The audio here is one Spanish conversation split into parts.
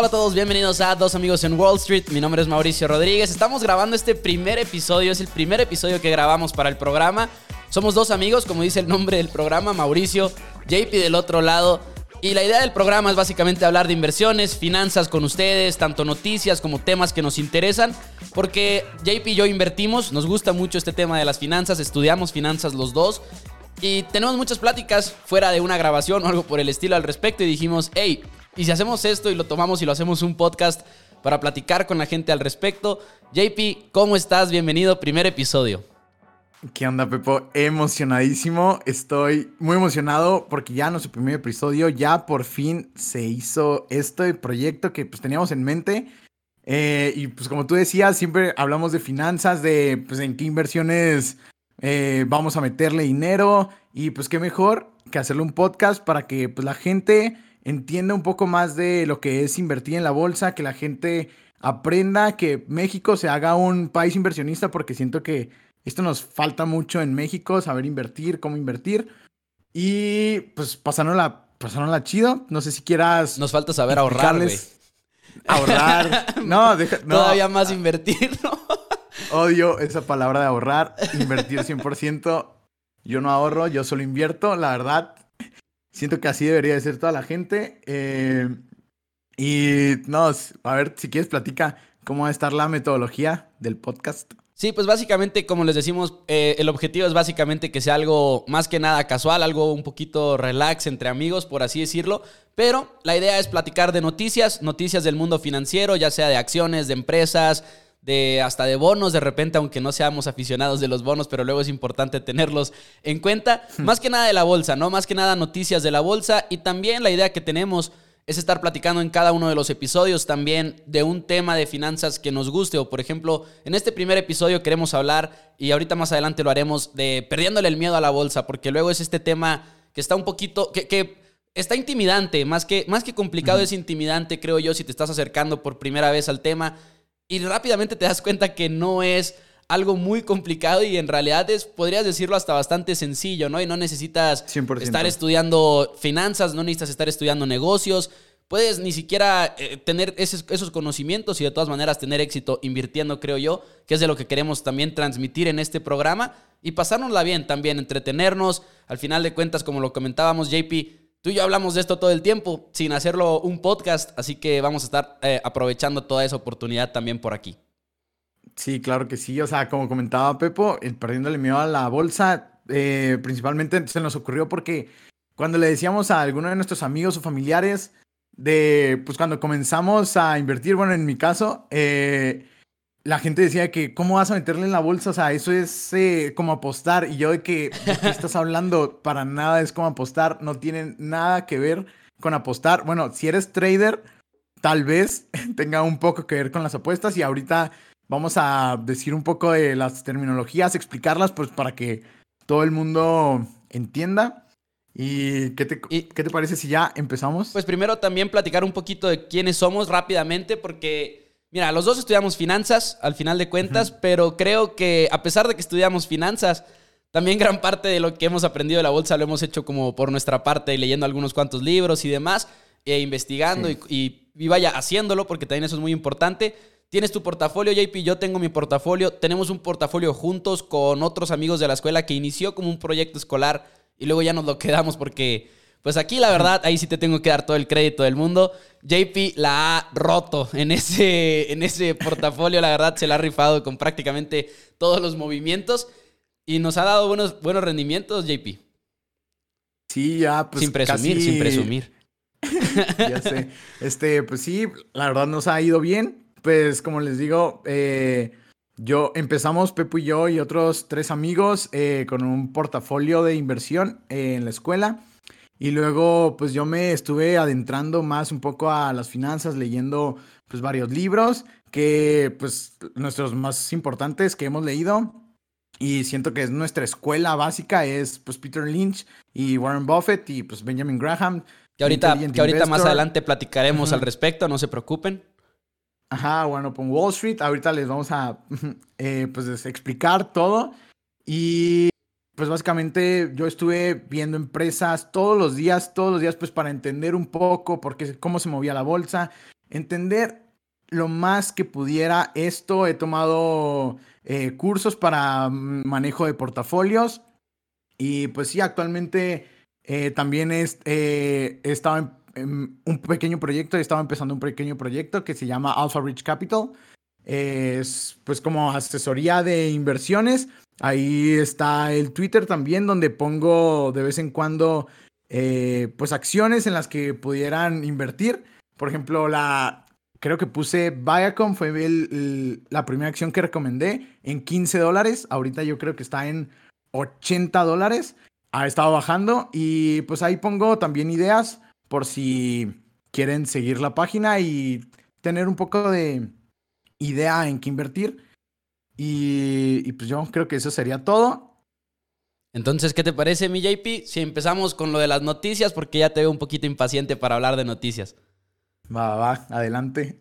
Hola a todos, bienvenidos a Dos Amigos en Wall Street. Mi nombre es Mauricio Rodríguez. Estamos grabando este primer episodio, es el primer episodio que grabamos para el programa. Somos dos amigos, como dice el nombre del programa, Mauricio, JP del otro lado. Y la idea del programa es básicamente hablar de inversiones, finanzas con ustedes, tanto noticias como temas que nos interesan, porque JP y yo invertimos, nos gusta mucho este tema de las finanzas, estudiamos finanzas los dos y tenemos muchas pláticas fuera de una grabación o algo por el estilo al respecto y dijimos, hey, ¿y si hacemos esto y lo tomamos y lo hacemos un podcast para platicar con la gente al respecto? JP, ¿cómo estás? Bienvenido, primer episodio. ¿Qué onda, Pepo? Emocionadísimo. Estoy muy emocionado porque ya nuestro primer episodio, ya por fin se hizo este proyecto que pues teníamos en mente. Eh, y pues como tú decías, siempre hablamos de finanzas, de pues en qué inversiones eh, vamos a meterle dinero. Y pues qué mejor que hacerle un podcast para que pues la gente entienda un poco más de lo que es invertir en la bolsa, que la gente aprenda que México se haga un país inversionista porque siento que esto nos falta mucho en México, saber invertir, cómo invertir. Y pues pasándola, la chido. No sé si quieras. Nos falta saber ahorrar, güey. Ahorrar. No, deja, Todavía más invertir, ¿no? Odio esa palabra de ahorrar. Invertir 100%. Yo no ahorro, yo solo invierto. La verdad, siento que así debería de ser toda la gente. Eh, y no, a ver, si quieres, platica cómo va a estar la metodología del podcast. Sí, pues básicamente, como les decimos, eh, el objetivo es básicamente que sea algo más que nada casual, algo un poquito relax entre amigos, por así decirlo. Pero la idea es platicar de noticias, noticias del mundo financiero, ya sea de acciones, de empresas, de hasta de bonos de repente, aunque no seamos aficionados de los bonos, pero luego es importante tenerlos en cuenta. Hmm. Más que nada de la bolsa, ¿no? Más que nada noticias de la bolsa y también la idea que tenemos es estar platicando en cada uno de los episodios también de un tema de finanzas que nos guste. O por ejemplo, en este primer episodio queremos hablar, y ahorita más adelante lo haremos, de perdiéndole el miedo a la bolsa, porque luego es este tema que está un poquito, que, está intimidante, más que, más que complicado es intimidante, creo yo, si te estás acercando por primera vez al tema. Y rápidamente te das cuenta que no es algo muy complicado y en realidad es, podrías decirlo, hasta bastante sencillo, ¿no? Y no necesitas estar estudiando finanzas, no necesitas estar estudiando negocios, puedes ni siquiera eh, tener esos, esos, conocimientos y de todas maneras tener éxito invirtiendo, creo yo, que es de lo que queremos también transmitir en este programa y pasárnosla bien también, entretenernos. Al final de cuentas, como lo comentábamos, JP, tú y yo hablamos de esto todo el tiempo sin hacerlo un podcast, así que vamos a estar eh, aprovechando toda esa oportunidad también por aquí. Sí, claro que sí. O sea, como comentaba Pepo, el perdiéndole miedo a la bolsa, eh, principalmente se nos ocurrió porque cuando le decíamos a alguno de nuestros amigos o familiares de, pues cuando comenzamos a invertir, bueno, en mi caso, eh, la gente decía que, ¿cómo vas a meterle en la bolsa? O sea, eso es eh, como apostar. Y yo de que, ¿de qué estás hablando? Para nada es como apostar, no tiene nada que ver con apostar. Bueno, si eres trader, tal vez tenga un poco que ver con las apuestas y ahorita vamos a decir un poco de las terminologías, explicarlas pues para que todo el mundo entienda. ¿Y qué te, qué te parece si ya empezamos? Pues primero también platicar un poquito de quiénes somos rápidamente porque, mira, los dos estudiamos finanzas al final de cuentas, pero creo que a pesar de que estudiamos finanzas, también gran parte de lo que hemos aprendido de la bolsa lo hemos hecho como por nuestra parte, leyendo algunos cuantos libros y demás, e investigando y, y vaya haciéndolo porque también eso es muy importante. Tienes tu portafolio, JP, yo tengo mi portafolio. Tenemos un portafolio juntos con otros amigos de la escuela que inició como un proyecto escolar y luego ya nos lo quedamos porque, pues aquí la verdad, ahí sí te tengo que dar todo el crédito del mundo. JP la ha roto en ese, en ese portafolio, la verdad se la ha rifado con prácticamente todos los movimientos y nos ha dado buenos, buenos rendimientos, JP. Sí, ya, pues. Sin presumir, sin presumir. ya sé. Este, pues sí, la verdad nos ha ido bien pues como les digo, eh, yo empezamos, Pepo y yo y otros tres amigos eh, con un portafolio de inversión eh, en la escuela. Y luego, pues yo me estuve adentrando más un poco a las finanzas, leyendo pues varios libros, que pues nuestros más importantes que hemos leído. Y siento que es nuestra escuela básica, es pues Peter Lynch y Warren Buffett y pues Benjamin Graham. Que ahorita, que ahorita más adelante platicaremos al respecto, no se preocupen. Ajá, bueno, con Wall Street. Ahorita les vamos a eh, pues, explicar todo. Y pues básicamente yo estuve viendo empresas todos los días, todos los días, pues para entender un poco por qué, cómo se movía la bolsa. entender lo más que pudiera esto. He tomado eh, cursos para manejo de portafolios y pues sí, actualmente eh, también he estado en, en, un pequeño proyecto, he estado empezando un pequeño proyecto que se llama Alpha Rich Capital. Es pues como asesoría de inversiones. Ahí está el Twitter también, donde pongo de vez en cuando eh, pues acciones en las que pudieran invertir. Por ejemplo, la creo que puse Viacom, fue la primera acción que recomendé en 15 dólares. Ahorita yo creo que está en 80 dólares. Ha estado bajando y pues ahí pongo también ideas por si quieren seguir la página y tener un poco de idea en qué invertir. Y, y pues yo creo que eso sería todo. Entonces, ¿qué te parece, mi JP? Si empezamos con lo de las noticias, porque ya te veo un poquito impaciente para hablar de noticias. Va, va, adelante.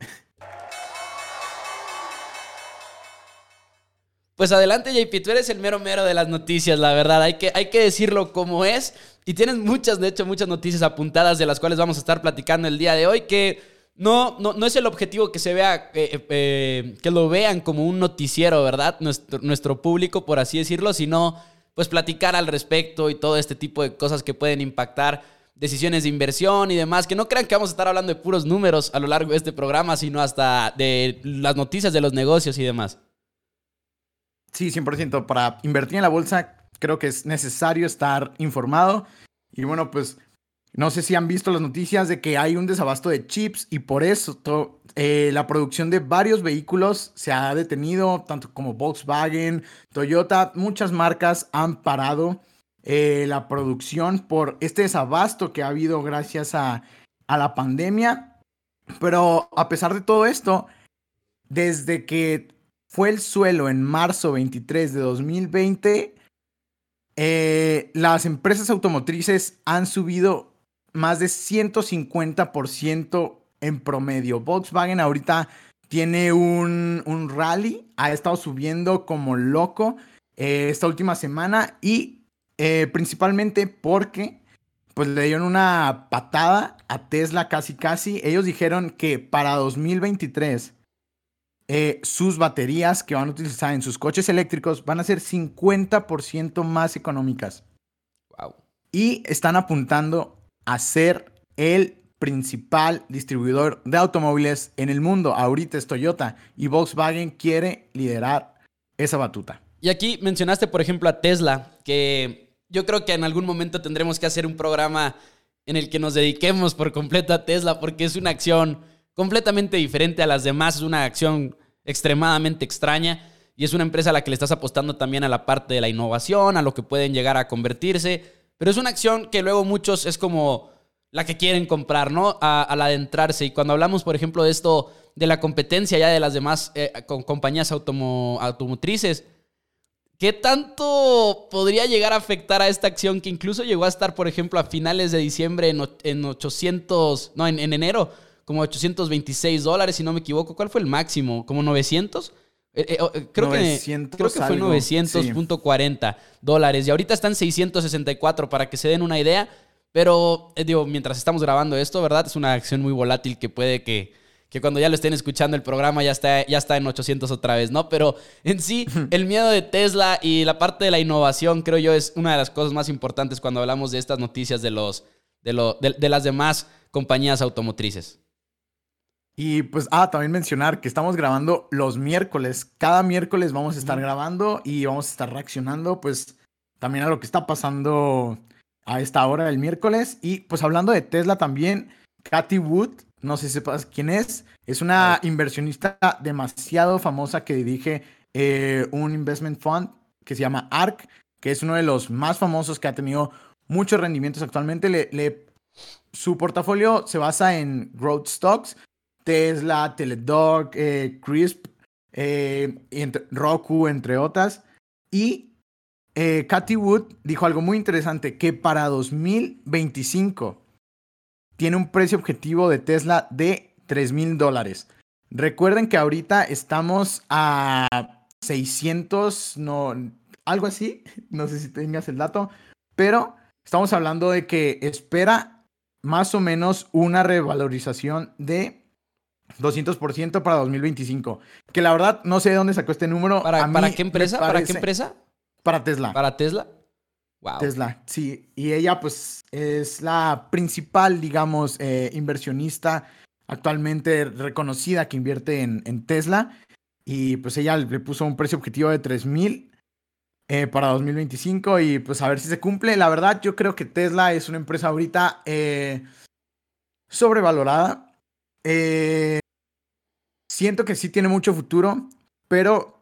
Pues adelante, JP, tú eres el mero mero de las noticias, la verdad. Hay que, hay que decirlo como es. Y tienes muchas, de hecho, muchas noticias apuntadas de las cuales vamos a estar platicando el día de hoy, que no, no, no es el objetivo que se vea, eh, eh, que lo vean como un noticiero, ¿verdad? Nuestro, nuestro público, por así decirlo, sino pues platicar al respecto y todo este tipo de cosas que pueden impactar decisiones de inversión y demás, que no crean que vamos a estar hablando de puros números a lo largo de este programa, sino hasta de las noticias de los negocios y demás. Sí, 100%. Para invertir en la bolsa creo que es necesario estar informado. Y bueno, pues no sé si han visto las noticias de que hay un desabasto de chips y por eso eh, la producción de varios vehículos se ha detenido, tanto como Volkswagen, Toyota, muchas marcas han parado eh, la producción por este desabasto que ha habido gracias a, a la pandemia. Pero a pesar de todo esto, desde que fue el suelo en marzo 23 de 2020, eh, las empresas automotrices han subido más de 150% en promedio. Volkswagen ahorita tiene un, un rally, ha estado subiendo como loco eh, esta última semana y eh, principalmente porque pues le dieron una patada a Tesla casi casi. Ellos dijeron que para 2023 eh, sus baterías que van a utilizar en sus coches eléctricos van a ser 50% más económicas. Wow. Y están apuntando a ser el principal distribuidor de automóviles en el mundo. Ahorita es Toyota y Volkswagen quiere liderar esa batuta. Y aquí mencionaste, por ejemplo, a Tesla, que yo creo que en algún momento tendremos que hacer un programa en el que nos dediquemos por completo a Tesla, porque es una acción completamente diferente a las demás, es una acción extremadamente extraña y es una empresa a la que le estás apostando también a la parte de la innovación, a lo que pueden llegar a convertirse. Pero es una acción que luego muchos es como la que quieren comprar, ¿no? al adentrarse. Y cuando hablamos, por ejemplo, de esto, de la competencia ya de las demás eh, compañías automotrices, ¿qué tanto podría llegar a afectar a esta acción que incluso llegó a estar, por ejemplo, a finales de diciembre en, 800, no, en, en, enero, como 826 dólares, si no me equivoco? ¿Cuál fue el máximo? ¿Como 900? Eh, eh, oh, eh, creo, que, creo que fue 900.40 dólares y ahorita están 664 para que se den una idea. Pero, digo, mientras estamos grabando esto, ¿verdad? Es una acción muy volátil que puede que, que cuando ya lo estén escuchando el programa ya está, ya está en 800 otra vez, ¿no? Pero en sí, el miedo de Tesla y la parte de la innovación, creo yo, es una de las cosas más importantes cuando hablamos de estas noticias de, los, de, lo, de las demás compañías automotrices. Y pues, ah, también mencionar que estamos grabando los miércoles. Cada miércoles vamos a estar grabando y vamos a estar reaccionando, pues, también a lo que está pasando a esta hora del miércoles. Y pues hablando de Tesla también, Cathy Wood, no sé si sepas quién es, es una inversionista demasiado famosa que dirige eh, un investment fund que se llama ARK, que es uno de los más famosos que ha tenido muchos rendimientos actualmente. Le, su portafolio se basa en growth stocks, Tesla, Teledog, eh, Crisp, eh, Roku, entre otras. Y eh, Cathy Wood dijo algo muy interesante, que para 2025 tiene un precio objetivo de Tesla de 3 mil dólares. Recuerden que ahorita estamos a 600, no, algo así, no sé si tengas el dato, pero estamos hablando de que espera más o menos una revalorización de 200% para 2025. Que la verdad no sé de dónde sacó este número. ¿Para, ¿para qué empresa? ¿Para qué empresa? Para Tesla. ¿Para Tesla? Wow. Tesla, sí. Y ella pues es la principal, digamos, eh, inversionista actualmente reconocida que invierte en, en, Tesla. Y pues ella le puso un precio objetivo de 3 mil eh, para 2025 y pues a ver si se cumple. La verdad, yo creo que Tesla es una empresa ahorita eh, sobrevalorada. Eh, siento que sí tiene mucho futuro, pero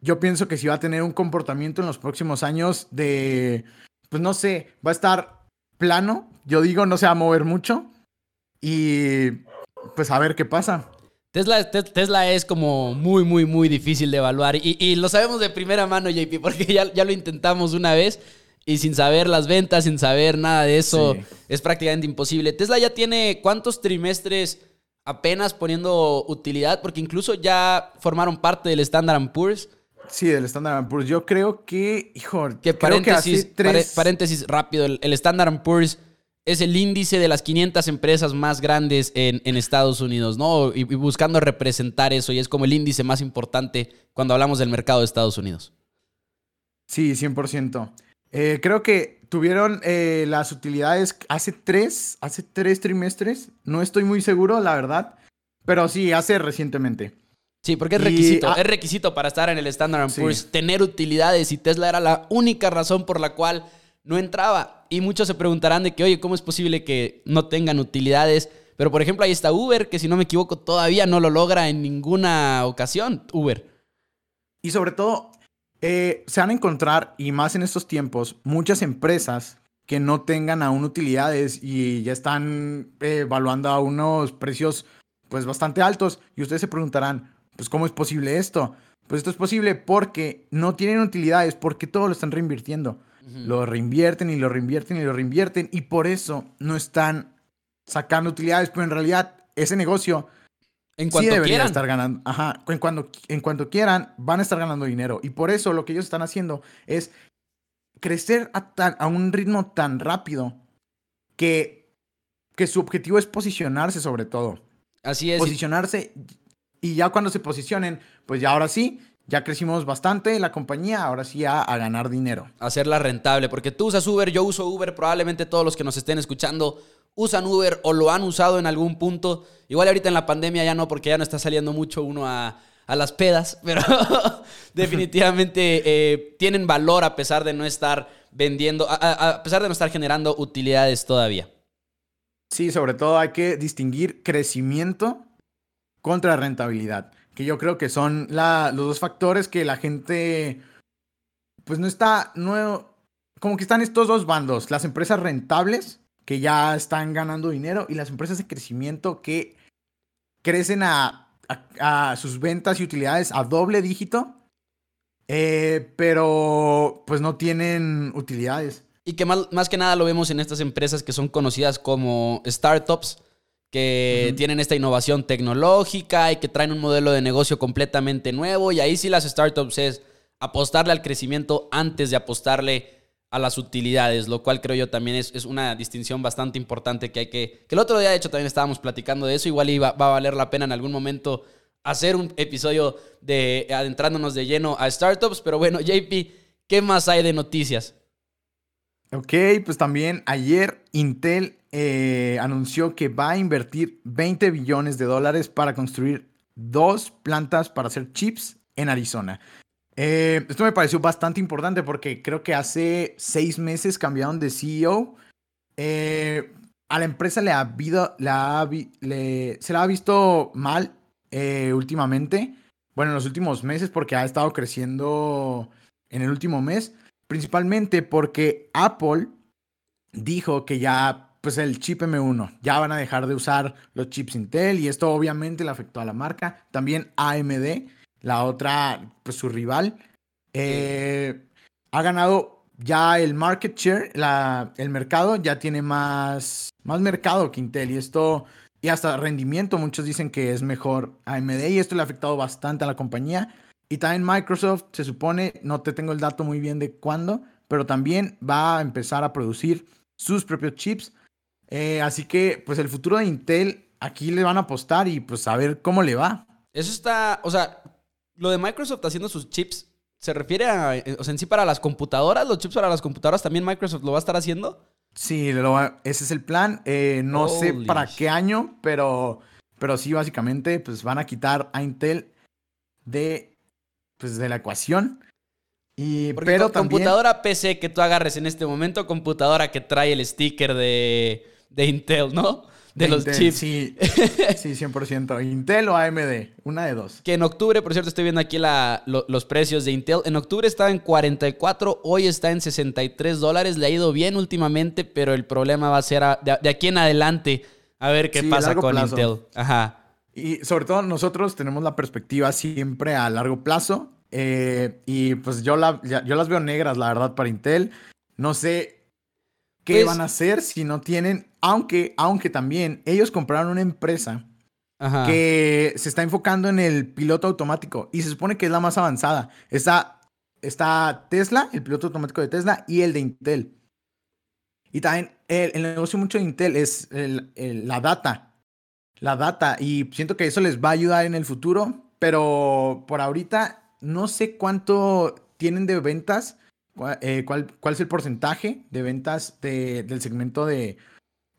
yo pienso que sí va a tener un comportamiento en los próximos años de, pues no sé, va a estar plano. Yo digo, no se va a mover mucho. Y pues a ver qué pasa. Tesla, Tesla es como muy, muy, muy difícil de evaluar. Y, lo sabemos de primera mano, JP, porque ya, ya, lo intentamos una vez y sin saber las ventas, sin saber nada de eso, es prácticamente imposible. Tesla ya tiene cuántos trimestres apenas poniendo utilidad, porque incluso ya formaron parte del Standard Poor's. Sí, del Standard Poor's. Yo creo que, hijo, que paréntesis, paréntesis rápido, el, el Standard Poor's es el índice de las 500 empresas más grandes en, Estados Unidos, ¿no? Y, buscando representar eso, y es como el índice más importante cuando hablamos del mercado de Estados Unidos. Sí, 100%. Eh, creo que tuvieron eh, las utilidades hace tres, hace tres trimestres. No estoy muy seguro, la verdad. Pero sí, hace recientemente. Sí, porque es requisito. Ah es requisito para estar en el Standard Poor's tener utilidades y Tesla era la única razón por la cual no entraba. Y muchos se preguntarán de que, oye, ¿cómo es posible que no tengan utilidades? Pero, por ejemplo, ahí está Uber, que si no me equivoco, todavía no lo logra en ninguna ocasión, Uber. Y sobre todo, eh, se van a encontrar, y más en estos tiempos, muchas empresas que no tengan aún utilidades y ya están eh, evaluando a unos precios pues bastante altos. Y ustedes se preguntarán, pues ¿cómo es posible esto? Pues esto es posible porque no tienen utilidades, porque todo lo están reinvirtiendo. Lo reinvierten y lo reinvierten y lo reinvierten y por eso no están sacando utilidades, pero en realidad ese negocio en cuanto sí debería estar ganando. Ajá, en, cuando, en cuanto quieran van a estar ganando dinero y por eso lo que ellos están haciendo es crecer a, a un ritmo tan rápido que, que su objetivo es posicionarse sobre todo. Así es. Posicionarse y ya cuando se posicionen, pues ya ahora sí, ya crecimos bastante la compañía, ahora sí a, a, ganar dinero. Hacerla rentable, porque tú usas Uber, yo uso Uber, probablemente todos los que nos estén escuchando usan Uber o lo han usado en algún punto. Igual ahorita en la pandemia ya no, porque ya no está saliendo mucho uno a, a las pedas, pero definitivamente eh, tienen valor a pesar de no estar vendiendo, a, a pesar de no estar generando utilidades todavía. Sí, sobre todo hay que distinguir crecimiento contra rentabilidad que yo creo que son la, los dos factores que la gente, pues no está, no, como que están estos dos bandos, las empresas rentables que ya están ganando dinero y las empresas de crecimiento que crecen a, a, sus ventas y utilidades a doble dígito, eh, pero pues no tienen utilidades. Y que más, más que nada lo vemos en estas empresas que son conocidas como startups, que tienen esta innovación tecnológica y que traen un modelo de negocio completamente nuevo. Y ahí sí las startups es apostarle al crecimiento antes de apostarle a las utilidades, lo cual creo yo también es, es, una distinción bastante importante que hay que... Que el otro día, de hecho, también estábamos platicando de eso. Igual iba, va a valer la pena en algún momento hacer un episodio de adentrándonos de lleno a startups. Pero bueno, JP, ¿qué más hay de noticias? Ok, pues también ayer Intel eh, anunció que va a invertir 20 billones de dólares para construir dos plantas para hacer chips en Arizona. Eh, esto me pareció bastante importante porque creo que hace seis meses cambiaron de CEO. Eh, a la empresa le ha habido, se la ha visto mal últimamente. Bueno, en los últimos meses porque ha estado creciendo en el último mes. Principalmente porque Apple dijo que ya, pues el chip M1, ya van a dejar de usar los chips Intel y esto obviamente le afectó a la marca. También AMD, la otra, pues su rival, eh, ha ganado ya el market share, la, el mercado ya tiene más, más mercado que Intel y esto, y hasta rendimiento, muchos dicen que es mejor AMD y esto le ha afectado bastante a la compañía. Y también Microsoft se supone, no te tengo el dato muy bien de cuándo, pero también va a empezar a producir sus propios chips. Eh, así que, pues el futuro de Intel aquí le van a apostar y pues a ver cómo le va. Eso está, o sea, lo de Microsoft haciendo sus chips, ¿se refiere a, eh, o sea, en sí para las computadoras? ¿Los chips para las computadoras también Microsoft lo va a estar haciendo? Sí, ese es el plan. Eh, no sé para qué año, pero, pero sí, básicamente, pues van a quitar a Intel de, pues, de la ecuación. Y, pero también... computadora PC que tú agarres en este momento, computadora que trae el sticker de, de Intel, ¿no? De, los chips. Sí, sí, 100%. Intel o AMD, una de dos. Que en octubre, por cierto, estoy viendo aquí los precios de Intel. En octubre estaba en 44, hoy está en 63 dólares. Le ha ido bien últimamente, pero el problema va a ser de, aquí en adelante a ver qué pasa con Intel. Ajá. Y sobre todo nosotros tenemos la perspectiva siempre a largo plazo. Eh, y pues yo, la, yo las veo negras, la verdad, para Intel. No sé qué pues van a hacer si no tienen, aunque, aunque también ellos compraron una empresa que se está enfocando en el piloto automático y se supone que es la más avanzada. Está, está Tesla, el piloto automático de Tesla y el de Intel. Y también el, negocio mucho de Intel es la data. La data. Y siento que eso les va a ayudar en el futuro. Pero por ahorita no sé cuánto tienen de ventas eh, ¿cuál, ¿cuál, es el porcentaje de ventas del segmento de,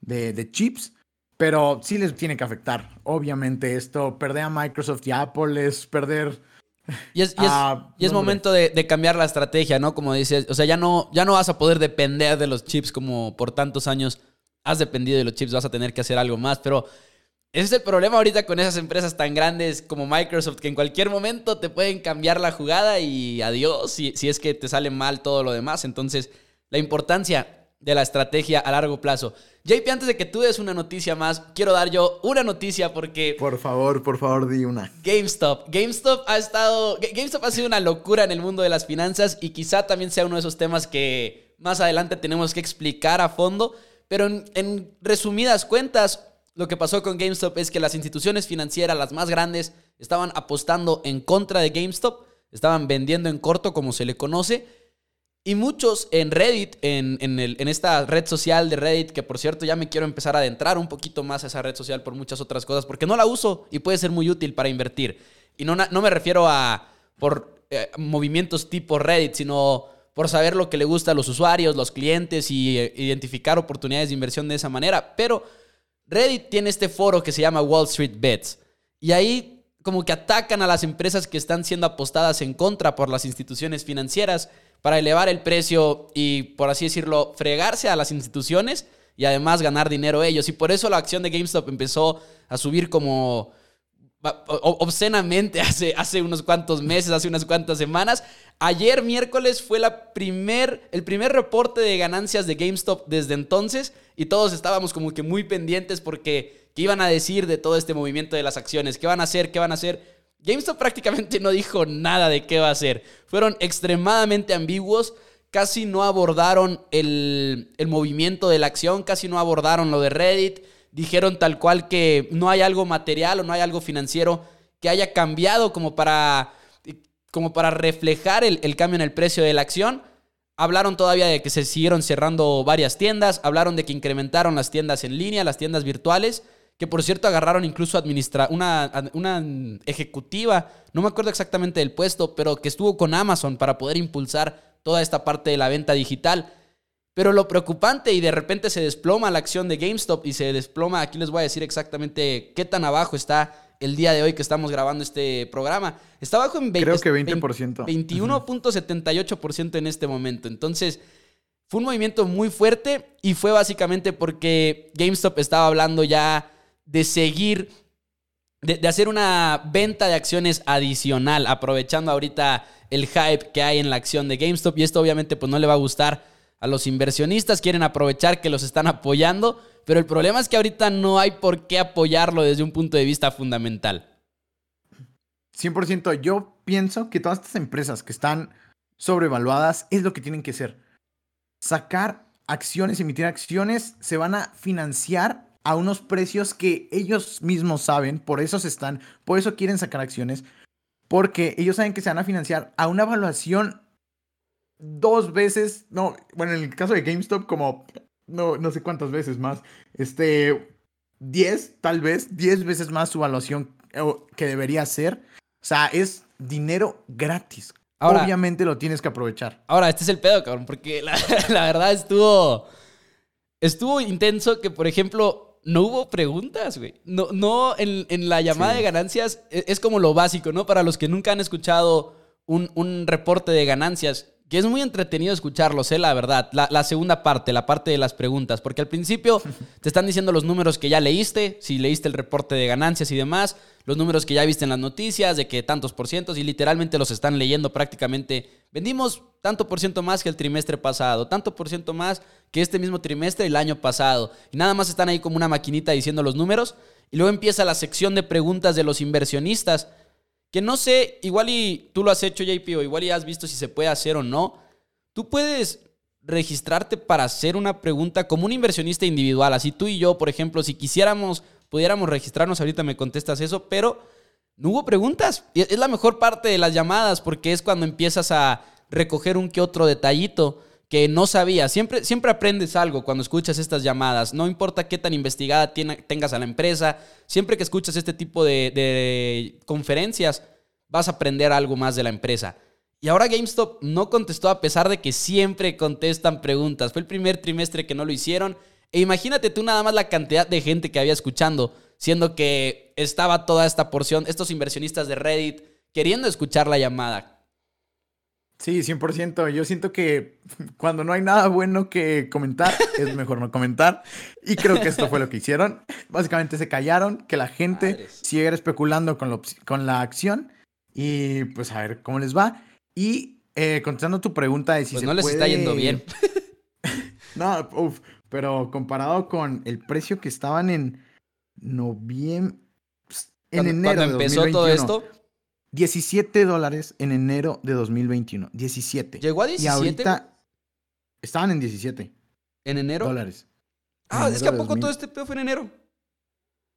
de, chips? Pero sí les tiene que afectar. Obviamente, esto, perder a Microsoft y Apple es perder. Y es, y es, momento de, de, cambiar la estrategia, ¿no? Como dices, o sea, ya no, ya no vas a poder depender de los chips como por tantos años has dependido de los chips, vas a tener que hacer algo más. Pero ese es el problema ahorita con esas empresas tan grandes como Microsoft, que en cualquier momento te pueden cambiar la jugada y adiós si, si es que te sale mal todo lo demás. Entonces, la importancia de la estrategia a largo plazo. JP, antes de que tú des una noticia más, quiero dar yo una noticia porque... Por favor, por favor, di una. GameStop. GameStop ha estado... GameStop ha sido una locura en el mundo de las finanzas y quizá también sea uno de esos temas que más adelante tenemos que explicar a fondo. Pero en resumidas cuentas, lo que pasó con GameStop es que las instituciones financieras, las más grandes, estaban apostando en contra de GameStop, estaban vendiendo en corto, como se le conoce. Y muchos en Reddit, en, en, esta red social de Reddit, que por cierto ya me quiero empezar a adentrar un poquito más a esa red social por muchas otras cosas, porque no la uso y puede ser muy útil para invertir. Y no, no me refiero a por eh, movimientos tipo Reddit, sino por saber lo que le gusta a los usuarios, los clientes y eh, identificar oportunidades de inversión de esa manera. Pero Reddit tiene este foro que se llama Wall Street Bets. Y ahí como que atacan a las empresas que están siendo apostadas en contra por las instituciones financieras para elevar el precio y, por así decirlo, fregarse a las instituciones y además ganar dinero ellos. Y por eso la acción de GameStop empezó a subir como obscenamente hace, hace unos cuantos meses, hace unas cuantas semanas. Ayer miércoles fue la primer, el primer reporte de ganancias de GameStop desde entonces y todos estábamos como que muy pendientes porque qué iban a decir de todo este movimiento de las acciones, qué van a hacer, qué van a hacer. GameStop prácticamente no dijo nada de qué va a hacer. Fueron extremadamente ambiguos, casi no abordaron el, el movimiento de la acción, casi no abordaron lo de Reddit dijeron tal cual que no hay algo material o no hay algo financiero que haya cambiado como para, como para reflejar el, cambio en el precio de la acción. Hablaron todavía de que se siguieron cerrando varias tiendas, hablaron de que incrementaron las tiendas en línea, las tiendas virtuales, que por cierto agarraron incluso administra una, una ejecutiva, no me acuerdo exactamente del puesto, pero que estuvo con Amazon para poder impulsar toda esta parte de la venta digital. Pero lo preocupante y de repente se desploma la acción de GameStop y se desploma, aquí les voy a decir exactamente qué tan abajo está el día de hoy que estamos grabando este programa. Está abajo en 20, Creo que 20%. 21.78% en este momento. Entonces, fue un movimiento muy fuerte y fue básicamente porque GameStop estaba hablando ya de seguir, de, de hacer una venta de acciones adicional, aprovechando ahorita el hype que hay en la acción de GameStop y esto obviamente pues no le va a gustar a los inversionistas, quieren aprovechar que los están apoyando, pero el problema es que ahorita no hay por qué apoyarlo desde un punto de vista fundamental. 100%, yo pienso que todas estas empresas que están sobrevaluadas es lo que tienen que hacer. Sacar acciones, emitir acciones, se van a financiar a unos precios que ellos mismos saben, por eso se están, por eso quieren sacar acciones, porque ellos saben que se van a financiar a una evaluación dos veces, no, bueno, en el caso de GameStop como, no, no sé cuántas veces más, este, 10, tal vez, 10 veces más su evaluación que debería ser. O sea, es dinero gratis. Obviamente lo tienes que aprovechar. Ahora, este es el pedo, cabrón, porque la, verdad estuvo. Estuvo intenso que, por ejemplo, no hubo preguntas, güey. No, no en, la llamada de ganancias es, es, como lo básico, ¿no? Para los que nunca han escuchado un, un reporte de ganancias, que es muy entretenido escucharlos, ¿eh? la verdad. La, segunda parte, la parte de las preguntas, porque al principio te están diciendo los números que ya leíste, si leíste el reporte de ganancias y demás, los números que ya viste en las noticias, de que tantos por cientos, y literalmente los están leyendo prácticamente. Vendimos tanto por ciento más que el trimestre pasado, tanto por ciento más que este mismo trimestre el año pasado. Y nada más están ahí como una maquinita diciendo los números. Y luego empieza la sección de preguntas de los inversionistas que no sé, igual y tú lo has hecho, JP, o igual y has visto si se puede hacer o no. Tú puedes registrarte para hacer una pregunta como un inversionista individual. Así tú y yo, por ejemplo, si quisiéramos, pudiéramos registrarnos, ahorita me contestas eso, pero no hubo preguntas. Es la mejor parte de las llamadas porque es cuando empiezas a recoger un que otro detallito que no sabías. Siempre, siempre aprendes algo cuando escuchas estas llamadas. No importa qué tan investigada tengas a la empresa, siempre que escuchas este tipo de, conferencias, vas a aprender algo más de la empresa. Y ahora GameStop no contestó a pesar de que siempre contestan preguntas. Fue el primer trimestre que no lo hicieron. E imagínate tú nada más la cantidad de gente que había escuchando, siendo que estaba toda esta porción, estos inversionistas de Reddit, queriendo escuchar la llamada. Sí, 100%. Yo siento que cuando no hay nada bueno que comentar, es mejor no comentar. Y creo que esto fue lo que hicieron. Básicamente se callaron, que la gente siguiera especulando con, con la acción. Y pues a ver cómo les va. Y eh, contestando tu pregunta de si pues no les está yendo bien. no, uf, pero comparado con el precio que estaban en noviembre. Pues, en enero. Cuando empezó todo esto 17 dólares en enero de 2021. 17. ¿Llegó a 17? Y ahorita estaban en 17. ¿En enero? Dólares. Ah, es que a poco todo este pedo fue en enero.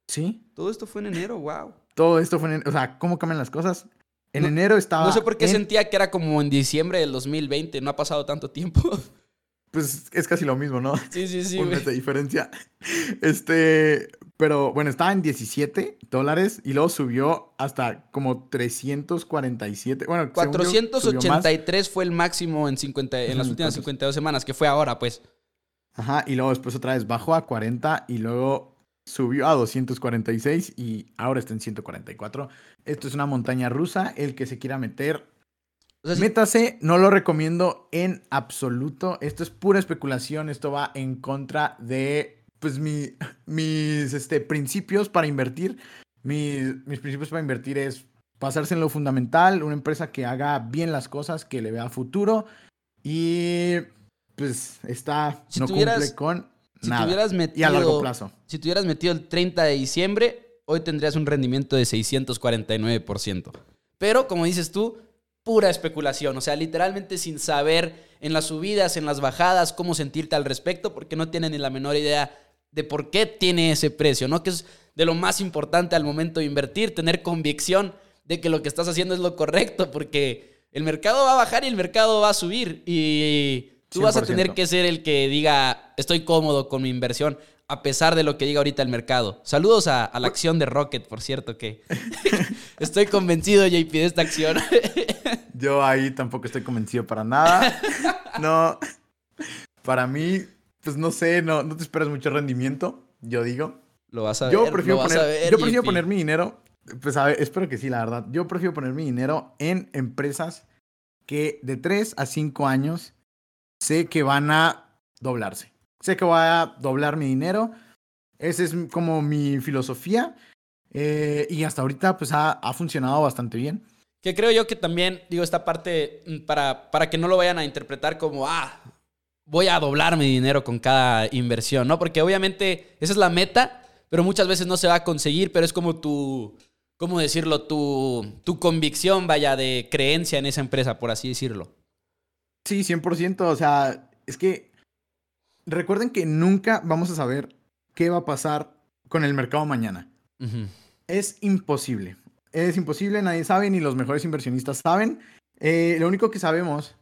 Sí. Todo esto fue en enero, wow. Todo esto fue en enero. O sea, ¿cómo cambian las cosas? En enero estaba. No sé por qué sentía que era como en diciembre del 2020. No ha pasado tanto tiempo. Pues es casi lo mismo, ¿no? Sí, sí, sí. Una diferencia. Este. Pero bueno, estaba en 17 dólares y luego subió hasta como 347. Bueno, 483 fue el máximo en, 50, en las últimas 52 semanas, que fue ahora, pues. Ajá, y luego después otra vez bajó a 40 y luego subió a 246 y ahora está en 144. Esto es una montaña rusa. El que se quiera meter, métase. No lo recomiendo en absoluto. Esto es pura especulación. Esto va en contra de pues mi, mis este, principios para invertir. mis principios para invertir es pasarse en lo fundamental, una empresa que haga bien las cosas, que le vea futuro y pues está, no cumple con nada. Metido, y a largo plazo. Si tuvieras metido el 30 de diciembre, hoy tendrías un rendimiento de 649%. Pero como dices tú, pura especulación, o sea, literalmente sin saber en las subidas, en las bajadas, cómo sentirte al respecto, porque no tienen ni la menor idea de por qué tiene ese precio, ¿no? Que es de lo más importante al momento de invertir, tener convicción de que lo que estás haciendo es lo correcto, porque el mercado va a bajar y el mercado va a subir y tú vas a tener que ser el que diga, estoy cómodo con mi inversión, a pesar de lo que diga ahorita el mercado. Saludos a, la acción de Rocket, por cierto, que estoy convencido, JP, de esta acción. Yo ahí tampoco estoy convencido para nada. No, para mí pues no sé, no, no te esperas mucho rendimiento, yo digo. Lo vas a ver. Yo prefiero, poner, yo prefiero poner mi dinero, pues a ver, espero que sí, la verdad. Yo prefiero poner mi dinero en empresas que de 3 a 5 años sé que van a doblarse. Sé que voy a doblar mi dinero. Esa es como mi filosofía. Eh, y hasta ahorita pues ha, ha, funcionado bastante bien. Que creo yo que también, digo, esta parte, mm, para, para que no lo vayan a interpretar como, ah, voy a doblar mi dinero con cada inversión, ¿no? Porque obviamente esa es la meta, pero muchas veces no se va a conseguir, pero es como tu, ¿cómo decirlo? Tu, tu convicción, vaya, de creencia en esa empresa, por así decirlo. Sí, 100%. O sea, es que recuerden que nunca vamos a saber qué va a pasar con el mercado mañana. Es imposible. Es imposible, nadie sabe, ni los mejores inversionistas saben. Eh, lo único que sabemos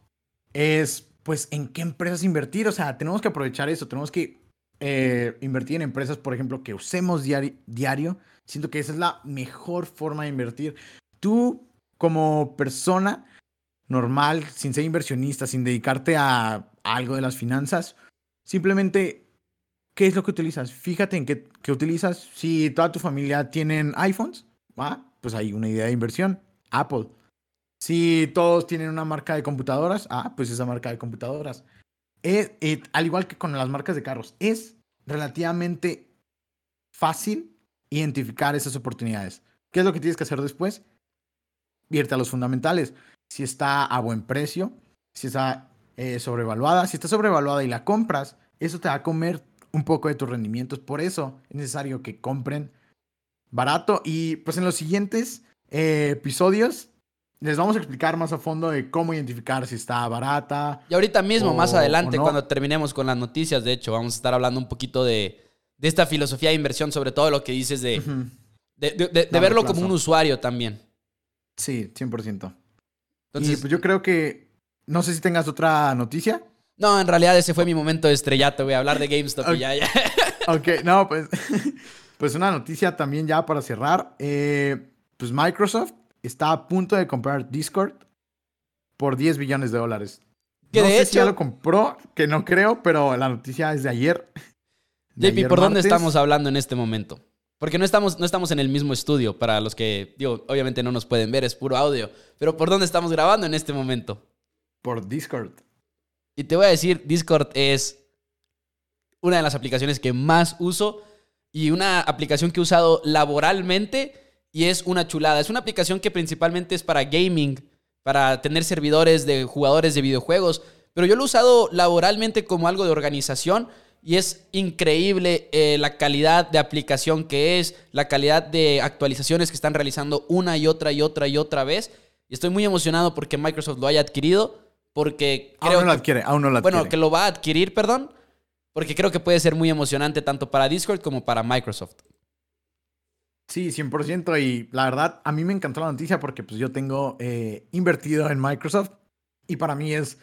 es pues en qué empresas invertir. O sea, tenemos que aprovechar eso, tenemos que eh, invertir en empresas, por ejemplo, que usemos diario, siento que esa es la mejor forma de invertir. Tú, como persona normal, sin ser inversionista, sin dedicarte a, algo de las finanzas, simplemente, ¿qué es lo que utilizas? Fíjate en qué, utilizas. Si toda tu familia tienen iPhones, pues hay una idea de inversión. Apple. Si todos tienen una marca de computadoras, ah, pues esa marca de computadoras. Es, eh, al igual que con las marcas de carros, es relativamente fácil identificar esas oportunidades. ¿Qué es lo que tienes que hacer después? Irte a los fundamentales. Si está a buen precio, si está eh, sobrevaluada. Si está sobrevaluada y la compras, eso te va a comer un poco de tus rendimientos. Por eso es necesario que compren barato. Y pues en los siguientes eh, episodios les vamos a explicar más a fondo de cómo identificar si está barata. Y ahorita mismo, más adelante, cuando terminemos con las noticias, de hecho, vamos a estar hablando un poquito de, esta filosofía de inversión, sobre todo lo que dices de, de, verlo como un usuario también. Sí, 100%. Entonces, pues yo creo que, no sé si tengas otra noticia. No, en realidad ese fue mi momento de estrellato, voy a hablar de GameStop y ya, ya. ok, no, pues, pues una noticia también ya para cerrar. Eh, pues Microsoft está a punto de comprar Discord por 10 billones de dólares. Que no de sé hecho... si ya lo compró, que no creo, pero la noticia es de ayer. JP, ¿por dónde estamos hablando en este momento? Porque no estamos, no estamos en el mismo estudio, para los que, digo, obviamente no nos pueden ver, es puro audio. Pero ¿por dónde estamos grabando en este momento? Por Discord. Y te voy a decir, Discord es una de las aplicaciones que más uso y una aplicación que he usado laboralmente y es una chulada. Es una aplicación que principalmente es para gaming, para tener servidores de jugadores de videojuegos, pero yo lo he usado laboralmente como algo de organización y es increíble eh, la calidad de aplicación que es, la calidad de actualizaciones que están realizando una y otra y otra y otra vez. Y estoy muy emocionado porque Microsoft lo haya adquirido, porque creo aún no lo adquiere, aún no lo adquiere. Bueno, que lo va a adquirir, perdón, porque creo que puede ser muy emocionante tanto para Discord como para Microsoft. Sí, 100%. Y la verdad, a mí me encantó la noticia porque pues yo tengo eh, invertido en Microsoft y para mí es,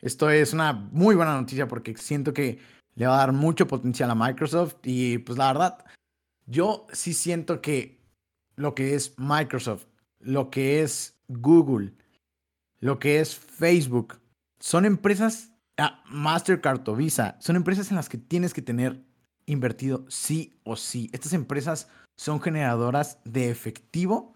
esto es una muy buena noticia porque siento que le va a dar mucho potencial a Microsoft y pues la verdad, yo sí siento que lo que es Microsoft, lo que es Google, lo que es Facebook, son empresas, ah, Mastercard o Visa, son empresas en las que tienes que tener invertido sí o sí. Estas empresas son generadoras de efectivo.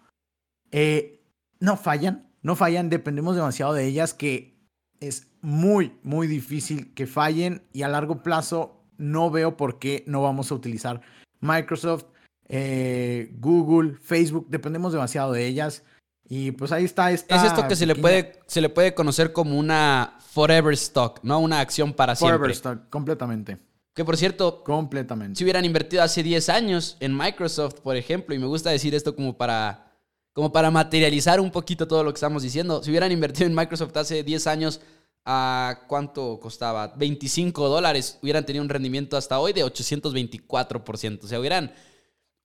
Eh, no fallan, no fallan, dependemos demasiado de ellas que es muy, muy difícil que fallen y a largo plazo no veo por qué no vamos a utilizar Microsoft, eh, Google, Facebook, dependemos demasiado de ellas. Y pues ahí está. Esta es esto que se, le puede, se le puede conocer como una forever stock, ¿no? Una acción para siempre. Forever stock, completamente. Que por cierto, completamente. Si hubieran invertido hace 10 años en Microsoft, por ejemplo, y me gusta decir esto como para, como para materializar un poquito todo lo que estamos diciendo, si hubieran invertido en Microsoft hace 10 años, ¿a cuánto costaba? 25 dólares, hubieran tenido un rendimiento hasta hoy de 824%. O sea, hubieran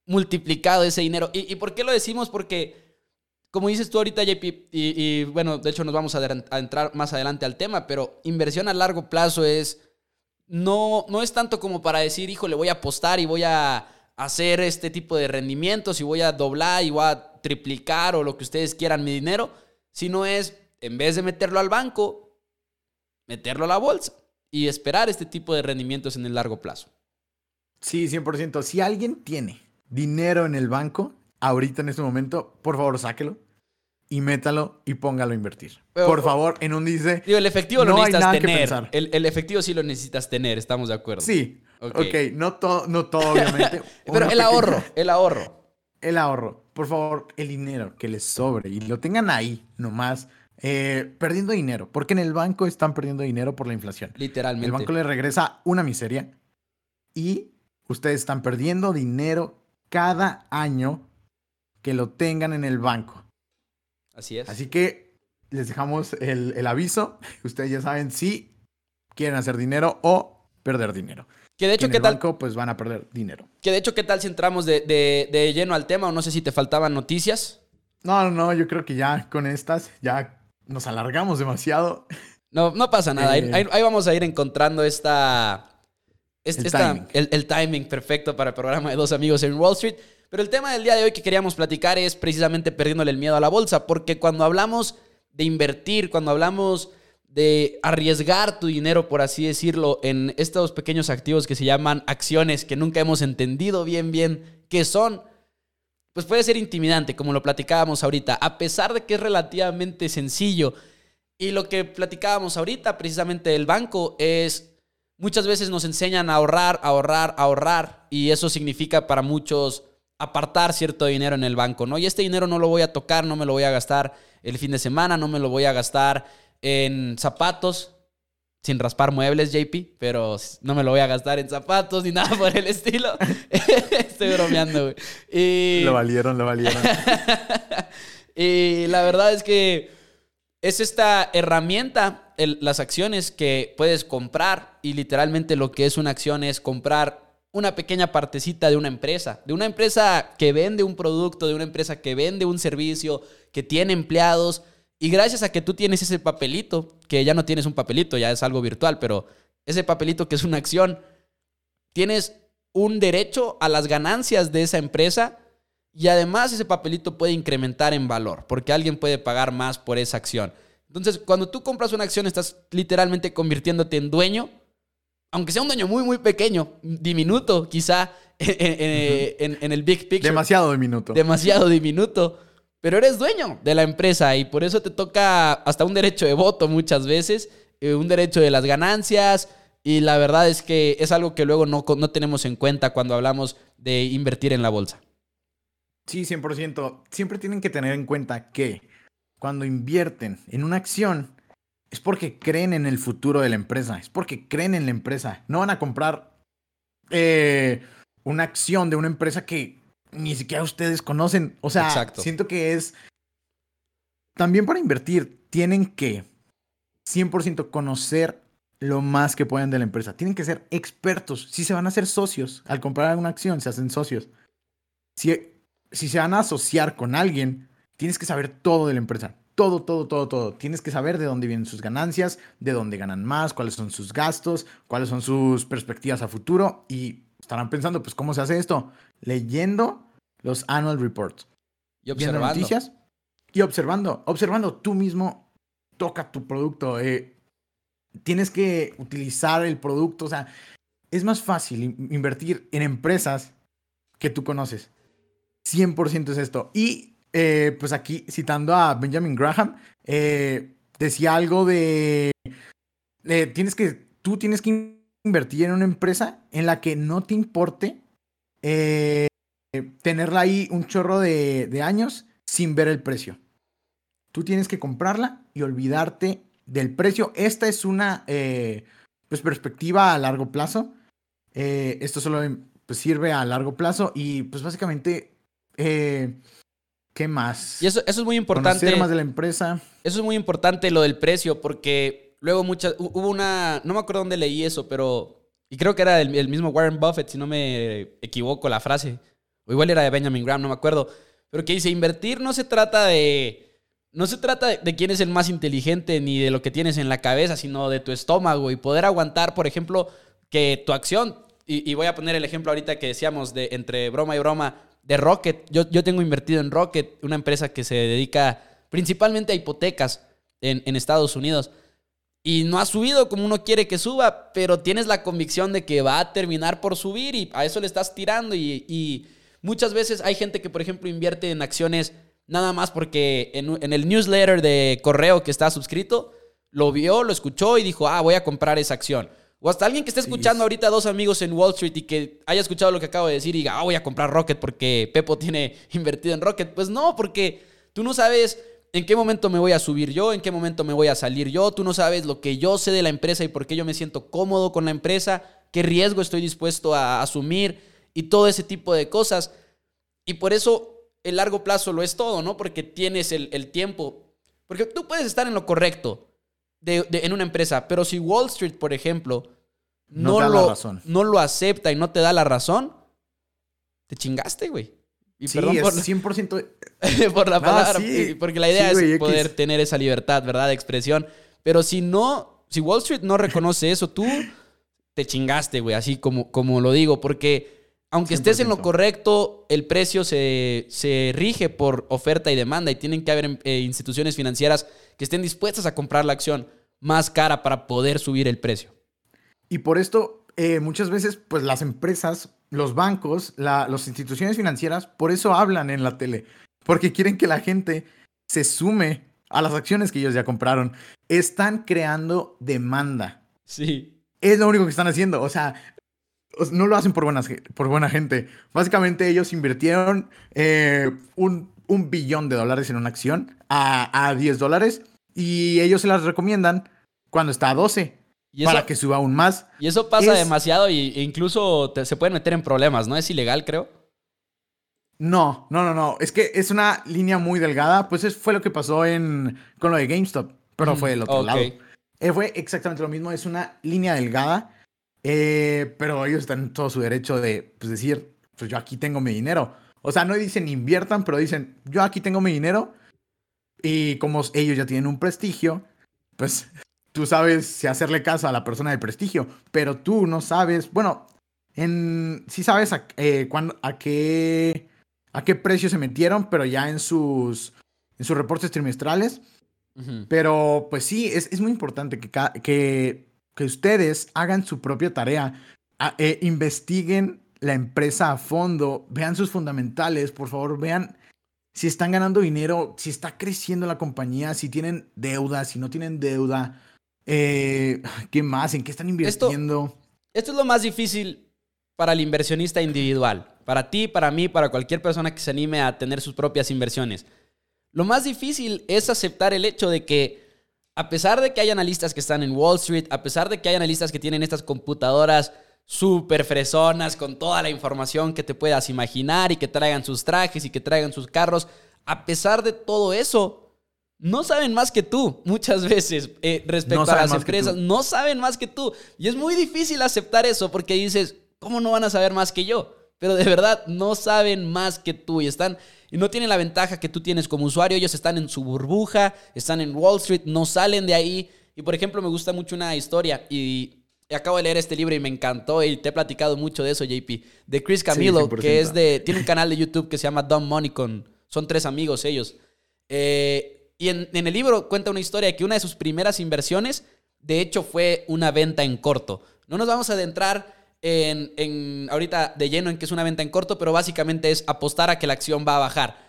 multiplicado ese dinero. ¿Y, por qué lo decimos? Porque, como dices tú ahorita, JP, y, y bueno, de hecho nos vamos a entrar más adelante al tema, pero inversión a largo plazo es no, no es tanto como para decir, hijo, le voy a apostar y voy a hacer este tipo de rendimientos y voy a doblar y voy a triplicar o lo que ustedes quieran mi dinero, sino es, en vez de meterlo al banco, meterlo a la bolsa y esperar este tipo de rendimientos en el largo plazo. Sí, 100%. Si alguien tiene dinero en el banco, ahorita en este momento, por favor, sáquelo y métalo y póngalo a invertir. Por favor, en un dice. Digo, el efectivo lo necesitas tener. El, efectivo sí lo necesitas tener, estamos de acuerdo. Sí. Ok, no, todo, no todo, obviamente. Pero el ahorro, el ahorro. El ahorro. Por favor, el dinero que les sobre y lo tengan ahí nomás. Eh, perdiendo dinero, porque en el banco están perdiendo dinero por la inflación. Literalmente. El banco les regresa una miseria y ustedes están perdiendo dinero cada año que lo tengan en el banco. Así es. Así que les dejamos el, aviso. Ustedes ya saben si quieren hacer dinero o perder dinero. Que de hecho, ¿qué tal? pues van a perder dinero. Que de hecho, ¿qué tal si entramos de, lleno al tema? O no sé si te faltaban noticias. No, no, no, yo creo que ya con estas ya nos alargamos demasiado. No, no pasa nada. Ahí, eh. ahí, vamos a ir encontrando esta, el, timing. el, timing perfecto para el programa de dos amigos en Wall Street. Pero el tema del día de hoy que queríamos platicar es precisamente perdiéndole el miedo a la bolsa, porque cuando hablamos de invertir, cuando hablamos de arriesgar tu dinero, por así decirlo, en estos pequeños activos que se llaman acciones, que nunca hemos entendido bien, bien qué son, pues puede ser intimidante, como lo platicábamos ahorita, a pesar de que es relativamente sencillo. Y lo que platicábamos ahorita, precisamente del banco, es muchas veces nos enseñan a ahorrar, ahorrar, ahorrar, y eso significa para muchos apartar cierto dinero en el banco, ¿no? Y este dinero no lo voy a tocar, no me lo voy a gastar el fin de semana, no me lo voy a gastar en zapatos, sin raspar muebles, JP, pero no me lo voy a gastar en zapatos ni nada por el estilo. Estoy bromeando, güey. Y... Lo valieron, lo valieron. y la verdad es que es esta herramienta, las acciones que puedes comprar y literalmente lo que es una acción es comprar una pequeña partecita de una empresa, de una empresa que vende un producto, de una empresa que vende un servicio, que tiene empleados y gracias a que tú tienes ese papelito, que ya no tienes un papelito, ya es algo virtual, pero ese papelito que es una acción, tienes un derecho a las ganancias de esa empresa y además ese papelito puede incrementar en valor, porque alguien puede pagar más por esa acción. Entonces, cuando tú compras una acción, estás literalmente convirtiéndote en dueño, aunque sea un dueño muy, muy pequeño, diminuto, quizá en, en el big picture. Demasiado diminuto. Demasiado diminuto pero eres dueño de la empresa y por eso te toca hasta un derecho de voto muchas veces, eh, un derecho de las ganancias y la verdad es que es algo que luego no, no tenemos en cuenta cuando hablamos de invertir en la bolsa. Sí, 100%. Siempre tienen que tener en cuenta que cuando invierten en una acción es porque creen en el futuro de la empresa, es porque creen en la empresa. No van a comprar eh, una acción de una empresa que ni siquiera ustedes conocen. O sea, siento que es... También para invertir, tienen que 100% conocer lo más que puedan de la empresa. Tienen que ser expertos. Si se van a hacer socios, al comprar alguna acción, se hacen socios. Si, si se van a asociar con alguien, tienes que saber todo de la empresa. Todo, todo, todo, todo. Tienes que saber de dónde vienen sus ganancias, de dónde ganan más, cuáles son sus gastos, cuáles son sus perspectivas a futuro. Y estarán pensando, pues, ¿cómo se hace esto? Leyendo los annual reports. Y observando. noticias y observando. Observando tú mismo, toca tu producto. Eh, tienes que utilizar el producto. O sea, es más fácil invertir en empresas que tú conoces. 100% es esto. Y eh, pues aquí, citando a Benjamin Graham, eh, decía algo de, tienes que, tú tienes que invertir en una empresa en la que no te importe tenerla ahí un chorro de, años sin ver el precio. Tú tienes que comprarla y olvidarte del precio. Esta es una eh, pues, perspectiva a largo plazo. Eh, esto solo pues, sirve a largo plazo y pues básicamente, eh, ¿qué más? Y eso, eso es muy importante. Conocer más de la empresa. Eso es muy importante lo del precio porque luego muchas, hubo una, no me acuerdo dónde leí eso, pero, y creo que era el mismo Warren Buffett, si no me equivoco la frase o igual era de Benjamin Graham, no me acuerdo, pero que dice, invertir no se trata de... No se trata de quién es el más inteligente ni de lo que tienes en la cabeza, sino de tu estómago y poder aguantar, por ejemplo, que tu acción, y, voy a poner el ejemplo ahorita que decíamos de entre broma y broma, de Rocket. Yo, yo tengo invertido en Rocket, una empresa que se dedica principalmente a hipotecas en, en Estados Unidos. Y no ha subido como uno quiere que suba, pero tienes la convicción de que va a terminar por subir y a eso le estás tirando y Muchas veces hay gente que, por ejemplo, invierte en acciones nada más porque en, el newsletter de correo que está suscrito, lo vio, lo escuchó y dijo, ah, voy a comprar esa acción. O hasta alguien que esté escuchando ahorita a dos amigos en Wall Street y que haya escuchado lo que acabo de decir y diga, ah, voy a comprar Rocket porque Pepo tiene invertido en Rocket. Pues no, porque tú no sabes en qué momento me voy a subir yo, en qué momento me voy a salir yo, tú no sabes lo que yo sé de la empresa y por qué yo me siento cómodo con la empresa, qué riesgo estoy dispuesto a asumir y todo ese tipo de cosas. Y por eso el largo plazo lo es todo, ¿no? Porque tienes el, tiempo. Porque tú puedes estar en lo correcto en una empresa, pero si Wall Street, por ejemplo, no, lo, no lo acepta y no te da la razón, te chingaste, güey. Y sí, perdón por, 100%. por la palabra, porque la idea es poder tener esa libertad, ¿verdad? De expresión. Pero si no, si Wall Street no reconoce eso, tú te chingaste, güey, así como, como lo digo, porque aunque estés en lo correcto, el precio se, se, rige por oferta y demanda y tienen que haber eh, instituciones financieras que estén dispuestas a comprar la acción más cara para poder subir el precio. Y por esto, eh, muchas veces, pues las empresas, los bancos, las instituciones financieras, por eso hablan en la tele, porque quieren que la gente se sume a las acciones que ellos ya compraron. Están creando demanda. Sí. Es lo único que están haciendo. O sea, no lo hacen por, buenas, por buena gente. Básicamente ellos invirtieron eh, un, un, billón de dólares en una acción a, a 10 dólares y ellos se las recomiendan cuando está a 12 para que suba aún más. Y eso pasa demasiado y, e incluso se pueden meter en problemas, ¿no? Es ilegal, creo. No, no, no, no. Es que es una línea muy delgada. Pues eso fue lo que pasó en, con lo de GameStop, pero fue del otro lado. Eh, fue exactamente lo mismo. Es una línea delgada, eh, pero ellos están en todo su derecho de pues, decir, pues yo aquí tengo mi dinero. O sea, no dicen inviertan, pero dicen, yo aquí tengo mi dinero. Y como ellos ya tienen un prestigio, pues tú sabes si hacerle caso a la persona de prestigio, pero tú no sabes, bueno, en, sí sabes a, eh, a, qué, a qué precio se metieron, pero ya en sus, en sus reportes trimestrales. Pero pues sí, es, es muy importante que, que, que, ustedes hagan su propia tarea, eh, investiguen la empresa a fondo, vean sus fundamentales, por favor, vean si están ganando dinero, si está creciendo la compañía, si tienen deuda, si no tienen deuda. Eh, ¿Qué más? ¿En qué están invirtiendo? Esto, es lo más difícil para el inversionista individual. Para ti, para mí, para cualquier persona que se anime a tener sus propias inversiones. Lo más difícil es aceptar el hecho de que, a pesar de que hay analistas que están en Wall Street, a pesar de que hay analistas que tienen estas computadoras súper fresonas con toda la información que te puedas imaginar y que traigan sus trajes y que traigan sus carros, a pesar de todo eso, no saben más que tú muchas veces eh, respecto a las empresas. No saben más que tú. Y es muy difícil aceptar eso porque dices, ¿cómo no van a saber más que yo? Pero de verdad no saben más que tú y están y no tienen la ventaja que tú tienes como usuario. Ellos están en su burbuja, están en Wall Street, no salen de ahí. Y por ejemplo, me gusta mucho una historia y acabo de leer este libro y me encantó y te he platicado mucho de eso, JP, de Chris Camilo, que es de tiene un canal de YouTube que se llama Dumb Money con son tres amigos ellos. Eh, y en, el libro cuenta una historia que una de sus primeras inversiones, de hecho, fue una venta en corto. No nos vamos a adentrar en, ahorita de lleno en que es una venta en corto, pero básicamente es apostar a que la acción va a bajar.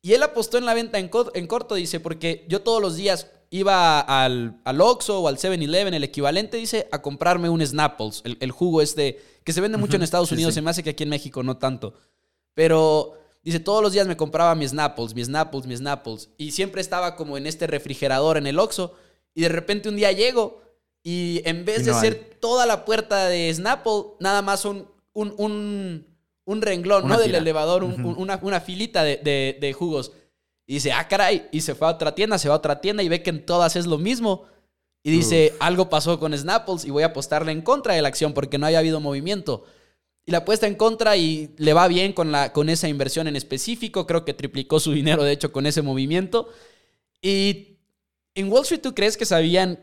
Y él apostó en la venta en, corto, dice, porque yo todos los días iba al, al Oxxo o al 7-Eleven, el equivalente, dice, a comprarme un Snapples, el, jugo este, que se vende mucho en Estados Unidos, se me hace que aquí en México no tanto. Pero Dice, todos los días me compraba mis Snapples, mis Snapples, mis Snapples. Y siempre estaba como en este refrigerador en el Oxxo. Y de repente un día llego y en vez de ser toda la puerta de Snapple, nada más un, un, un, renglón, ¿no? Del elevador, una, una, filita de, de, jugos. Y dice, ah, caray. Y se fue a otra tienda, se va a otra tienda y ve que en todas es lo mismo. Y dice, algo pasó con Snapples y voy a apostarle en contra de la acción porque no había habido movimiento y la apuesta en contra y le va bien con, la, con esa inversión en específico. Creo que triplicó su dinero, de hecho, con ese movimiento. Y en Wall Street, ¿tú crees que sabían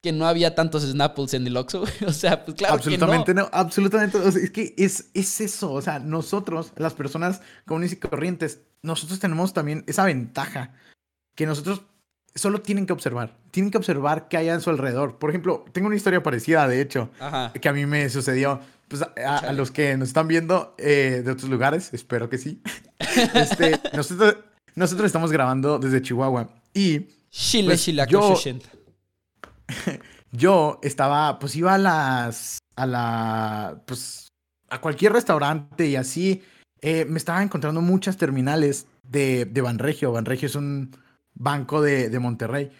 que no había tantos Snapples en el Oxxo? o sea, pues claro absolutamente que no. Absolutamente no. es que es, es eso. O sea, nosotros, las personas comunes y corrientes, nosotros tenemos también esa ventaja que nosotros solo tienen que observar. Tienen que observar qué hay a su alrededor. Por ejemplo, tengo una historia parecida, de hecho, que a mí me sucedió pues a, los que nos están viendo eh, de otros lugares, espero que sí. Este, nosotros, nosotros estamos grabando desde Chihuahua y Chile, pues, yo, yo estaba, pues iba a las, a la, pues a cualquier restaurante y así. Eh, me estaba encontrando muchas terminales de, de Banregio. Banregio es un banco de, de Monterrey.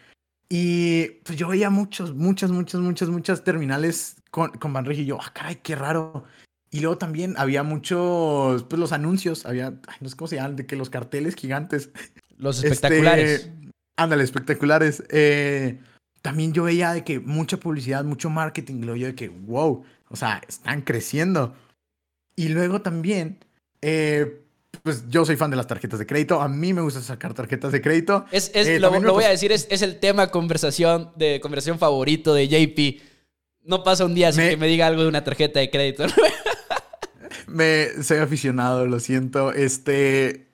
Y pues yo veía muchos, muchas, muchas, muchas, muchas terminales con, con Banregio y yo, ah, caray, qué raro. Y luego también había muchos, pues los anuncios, había, no sé cómo se llaman, de que los carteles gigantes. Los este, espectaculares. ándale, espectaculares. Eh, también yo veía de que mucha publicidad, mucho marketing, lo yo de que, wow, o sea, están creciendo. Y luego también, eh, pues yo soy fan de las tarjetas de crédito. A mí me gusta sacar tarjetas de crédito. Es, es eh, lo, voy a decir, es, es, el tema conversación de conversación favorito de JP. No pasa un día sin que me diga algo de una tarjeta de crédito. me soy aficionado, lo siento. Este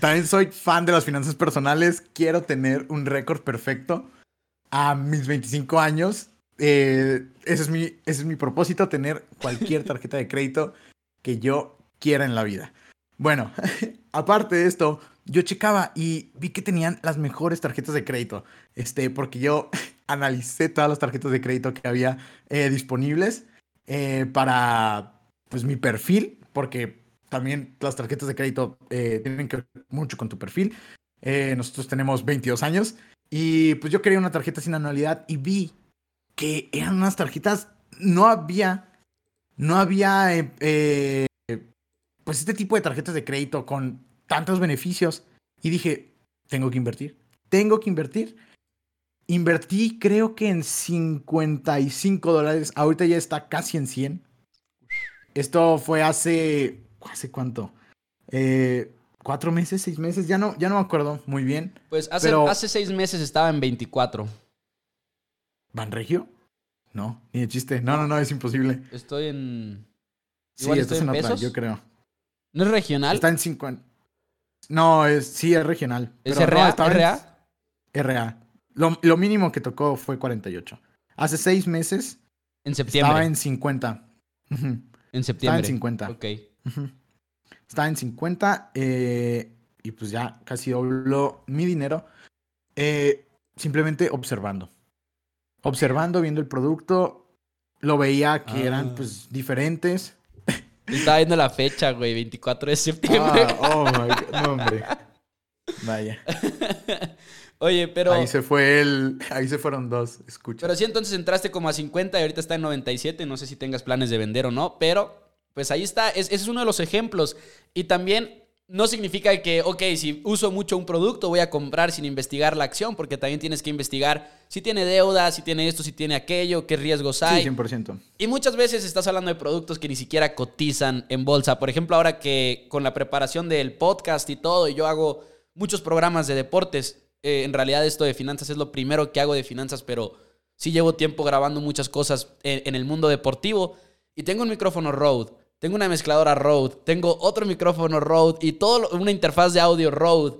también soy fan de las finanzas personales. Quiero tener un récord perfecto a mis 25 años. Eh, ese, es mi, ese es mi propósito, tener cualquier tarjeta de crédito que yo quiera en la vida. Bueno, aparte de esto, yo checaba y vi que tenían las mejores tarjetas de crédito. Este, porque yo analicé todas las tarjetas de crédito que había eh, disponibles eh, para pues mi perfil, porque también las tarjetas de crédito eh, tienen que ver mucho con tu perfil. nosotros tenemos 22 años y pues yo quería una tarjeta sin anualidad y vi que eran unas tarjetas, no había, no había, pues este tipo de tarjetas de crédito con tantos beneficios. Y dije, tengo que invertir, tengo que invertir. Invertí creo que en 55 dólares, ahorita ya está casi en 100. Esto fue hace, ¿hace cuánto? Eh, ¿Cuatro meses, seis meses? Ya no, ya no me acuerdo muy bien. Pues hace, hace seis meses estaba en 24. ¿Van Regio? No, ni de chiste. No, no, no, es imposible. Estoy en... sí, estás en, otra, yo creo. ¿No es regional? Está en 50. No, es, sí, es regional. ¿Es RA? RA. Lo, mínimo que tocó fue 48. Hace seis meses. En septiembre. Estaba en 50. En septiembre. Estaba en 50. Ok. Estaba en 50 eh, y pues ya casi dobló mi dinero. Eh, simplemente observando. Observando, viendo el producto. Lo veía que eran ah. pues diferentes. Estaba viendo la fecha, güey, 24 de septiembre. Ah, oh my God. No, hombre. Vaya. Oye, pero. Ahí se fue el. Ahí se fueron dos, escucha. Pero sí, entonces entraste como a 50 y ahorita está en 97. No sé si tengas planes de vender o no, pero pues ahí está. ese es uno de los ejemplos. Y también no significa que, ok, si uso mucho un producto, voy a comprar sin investigar la acción, porque también tienes que investigar si tiene deuda, si tiene esto, si tiene aquello, qué riesgos hay. Sí, 100%. Y muchas veces estás hablando de productos que ni siquiera cotizan en bolsa. Por ejemplo, ahora que con la preparación del podcast y todo, y yo hago muchos programas de deportes, eh, en realidad esto de finanzas es lo primero que hago de finanzas, pero sí llevo tiempo grabando muchas cosas en el mundo deportivo y tengo un micrófono Rode tengo una mezcladora Rode, tengo otro micrófono Rode y todo una interfaz de audio Rode.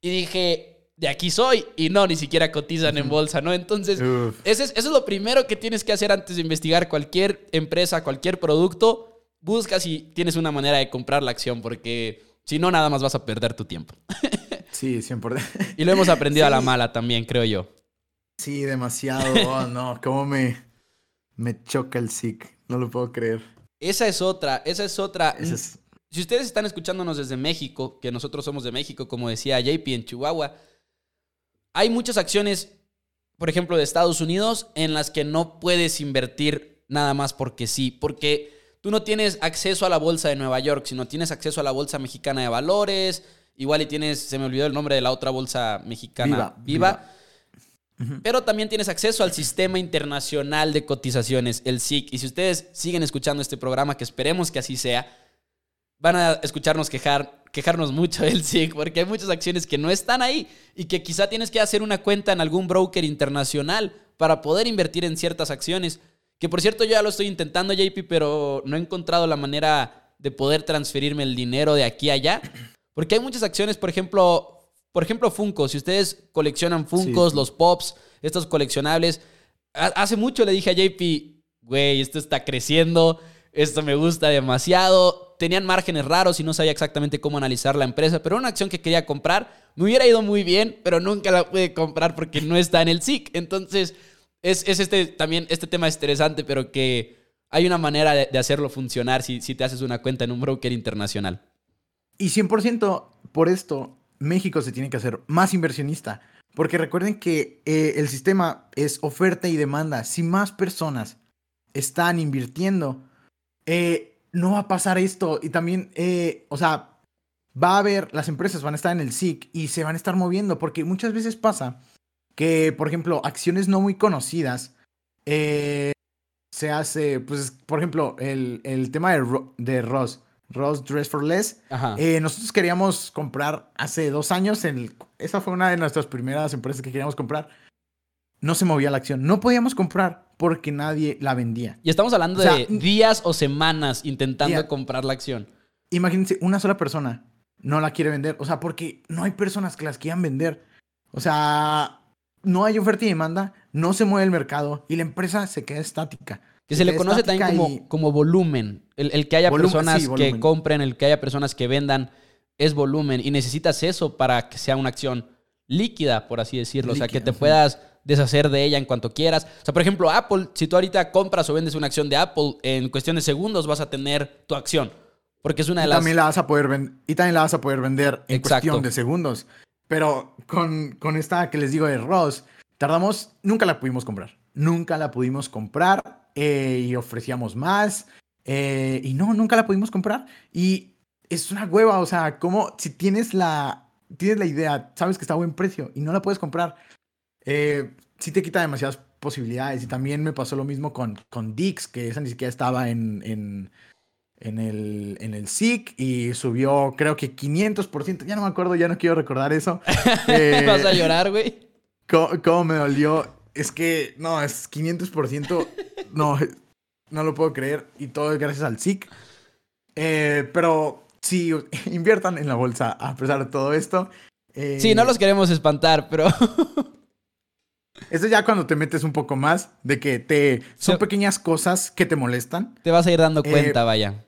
Y dije, de aquí soy. Y no, ni siquiera cotizan en bolsa, ¿no? Entonces, eso es, eso es lo primero que tienes que hacer antes de investigar cualquier empresa, cualquier producto. Busca si tienes una manera de comprar la acción, porque si no, nada más vas a perder tu tiempo. Sí, 100%. Y lo hemos aprendido a la mala también, creo yo. Sí, demasiado. Oh, no, cómo me, me choca el SIC. No lo puedo creer. Esa es otra, esa es otra. Si ustedes están escuchándonos desde México, que nosotros somos de México, como decía JP en Chihuahua, hay muchas acciones, por ejemplo, de Estados Unidos, en las que no puedes invertir nada más porque sí, porque tú no tienes acceso a la bolsa de Nueva York, sino tienes acceso a la bolsa mexicana de valores, igual y tienes, se me olvidó el nombre de la otra bolsa mexicana, Viva pero también tienes acceso al sistema internacional de cotizaciones, el SIC. Y si ustedes siguen escuchando este programa, que esperemos que así sea, van a escucharnos quejar, quejarnos mucho del SIC, porque hay muchas acciones que no están ahí y que quizá tienes que hacer una cuenta en algún broker internacional para poder invertir en ciertas acciones. Que por cierto, yo ya lo estoy intentando, JP, pero no he encontrado la manera de poder transferirme el dinero de aquí a allá. Porque hay muchas acciones, por ejemplo, por ejemplo, Funko. Si ustedes coleccionan Funkos, los Pops, estos coleccionables. Hace mucho le dije a JP, güey, esto está creciendo, esto me gusta demasiado. Tenían márgenes raros y no sabía exactamente cómo analizar la empresa, pero una acción que quería comprar. Me hubiera ido muy bien, pero nunca la pude comprar porque no está en el SIC. Entonces, es, este también este tema interesante, pero que hay una manera de, hacerlo funcionar si, si te haces una cuenta en un broker internacional. Y 100% por esto, México se tiene que hacer más inversionista. Porque recuerden que eh, el sistema es oferta y demanda. Si más personas están invirtiendo, eh, no va a pasar esto. Y también, eh, o sea, va a haber, las empresas van a estar en el SIC y se van a estar moviendo. Porque muchas veces pasa que, por ejemplo, acciones no muy conocidas, se hace, pues, por ejemplo, el, el tema de, de Ross Ross Dress for Less. Eh, nosotros queríamos comprar hace dos años. En esa fue una de nuestras primeras empresas que queríamos comprar. no se movía la acción. No podíamos comprar porque nadie la vendía. Y estamos hablando O sea, de días o semanas intentando comprar la acción. Imagínense, una sola persona no la quiere vender. O sea, porque no hay personas que las quieran vender. O sea, no hay oferta y demanda, no se mueve el mercado y la empresa se queda estática. Que se le conoce también como, y- como volumen. El, el que haya Volumen, personas sí, que compren, el que haya personas que vendan, es volumen. Y necesitas eso para que sea una acción líquida, por así decirlo. o sea, que Líquida, te puedas deshacer de ella en cuanto quieras. O sea, por ejemplo, Apple, si tú ahorita compras o vendes una acción de Apple, en cuestión de segundos vas a tener tu acción. Porque es una de Y las... también la vas a poder y también la vas a poder vender en Exacto. cuestión de segundos. Pero con, con esta que les digo de Ross, tardamos, nunca la pudimos comprar. Nunca la pudimos comprar eh, y ofrecíamos más. eh, y no, nunca la pudimos comprar. Y es una hueva, o sea, como si tienes la, tienes la idea, sabes que está a buen precio y no la puedes comprar, eh, sí te quita demasiadas posibilidades. Y también me pasó lo mismo con, con Dix, que esa ni siquiera estaba en, en, en el, en el SIC y subió creo que 500%, ya no me acuerdo, ya no quiero recordar eso. Eh, vas a llorar, güey. ¿Cómo, cómo me dolió? Es que, no, es 500%, no, no lo puedo creer y todo es gracias al SIC. Eh, pero sí, inviertan en la bolsa a pesar de todo esto. Eh, Sí, no los queremos espantar, pero... Eso ya cuando te metes un poco más de que te... Son pequeñas cosas que te molestan. te vas a ir dando Eh, cuenta, vaya.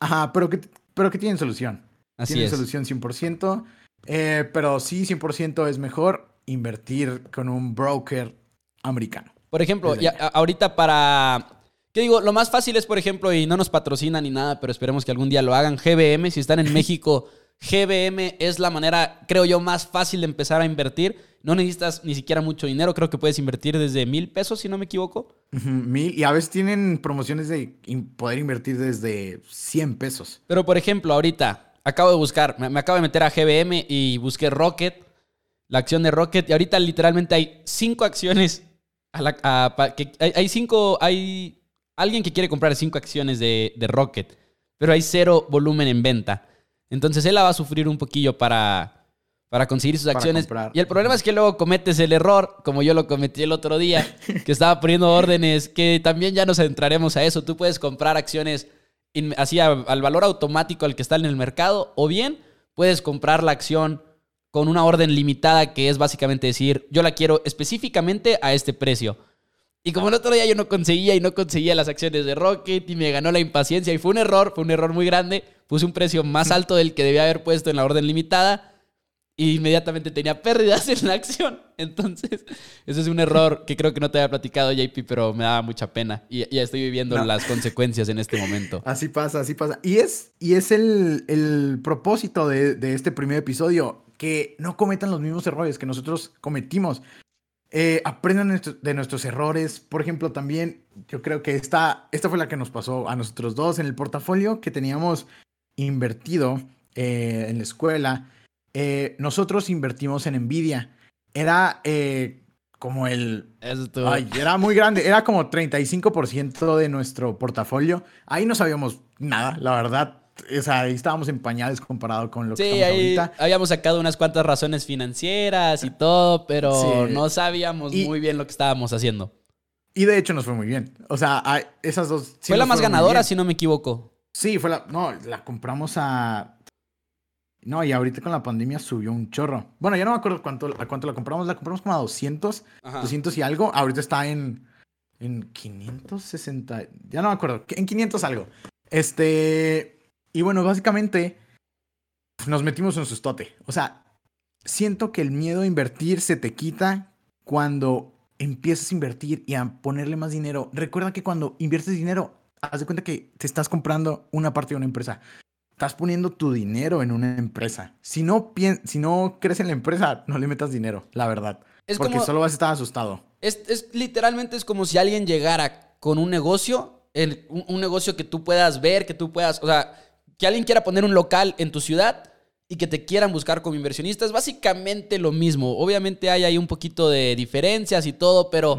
Ajá, pero que, pero que tienen solución. Así tienen es. solución 100%. eh, pero sí, 100% es mejor invertir con un broker americano. Por ejemplo, ya, ahorita para... ¿Qué digo? Lo más fácil es, por ejemplo, y no nos patrocinan ni nada, pero esperemos que algún día lo hagan, GBM. Si están en México, GBM es la manera, creo yo, más fácil de empezar a invertir. No necesitas ni siquiera mucho dinero. Creo que puedes invertir desde mil pesos, si no me equivoco. Mil, y a veces tienen promociones de poder invertir desde 100 pesos. Pero, por ejemplo, ahorita acabo de buscar, me, me acabo de meter a GBM y busqué Rocket, la acción de Rocket, y ahorita literalmente hay cinco acciones. A la- a- pa- que, hay, hay cinco, hay alguien que quiere comprar cinco acciones de, de Rocket, pero hay cero volumen en venta. Entonces él la va a sufrir un poquillo para, para conseguir sus Para acciones. comprar. Y el problema es que luego cometes el error, como yo lo cometí el otro día, que estaba poniendo órdenes, que también ya nos entraremos a eso. Tú puedes comprar acciones así al valor automático al que está en el mercado, o bien puedes comprar la acción con una orden limitada, que es básicamente decir, yo la quiero específicamente a este precio. Y como el otro día yo no conseguía y no conseguía las acciones de Rocket y me ganó la impaciencia y fue un error, fue un error muy grande, puse un precio más alto del que debía haber puesto en la orden limitada y inmediatamente tenía pérdidas en la acción. Entonces, eso es un error que creo que no te había platicado, JP, pero me daba mucha pena y ya estoy viviendo No. las consecuencias en este momento. Así pasa, así pasa. Y es, y es el, el propósito de, de este primer episodio, que no cometan los mismos errores que nosotros cometimos. Eh, aprendan de nuestros errores. Por ejemplo, también yo creo que esta, esta fue la que nos pasó a nosotros dos en el portafolio que teníamos invertido eh, en la escuela. eh, nosotros invertimos en Nvidia. Era eh, como el Ay, era muy grande, era como 35% de nuestro portafolio. Ahí no sabíamos nada, la verdad. O sea, ahí estábamos en pañales comparado con lo que estamos ahí ahorita. habíamos sacado unas cuantas razones financieras y todo, pero Sí. no sabíamos Y- muy bien lo que estábamos haciendo. Y de hecho nos fue muy bien. O sea, esas dos... sí fue la más ganadora, si no me equivoco. Sí, fue la... No, la compramos a... No, y ahorita con la pandemia subió un chorro. Bueno, ya no me acuerdo cuánto, a cuánto la compramos. La compramos como a 200, Ajá. 200 y algo. Ahorita está en, en 560. Ya no me acuerdo. En 500 algo. Este. Y bueno, básicamente nos metimos en sustote. O sea, siento que el miedo a invertir se te quita cuando empiezas a invertir y a ponerle más dinero. Recuerda que cuando inviertes dinero, haz de cuenta que te estás comprando una parte de una empresa. Estás poniendo tu dinero en una empresa. Si no, si no crees en la empresa, no le metas dinero, la verdad. Es porque como- solo vas a estar asustado. Es, es- literalmente es como si alguien llegara con un negocio, el- un, un negocio que tú puedas ver, que tú puedas, o sea, que alguien quiera poner un local en tu ciudad y que te quieran buscar como inversionista. Es básicamente lo mismo. Obviamente hay ahí un poquito de diferencias y todo, pero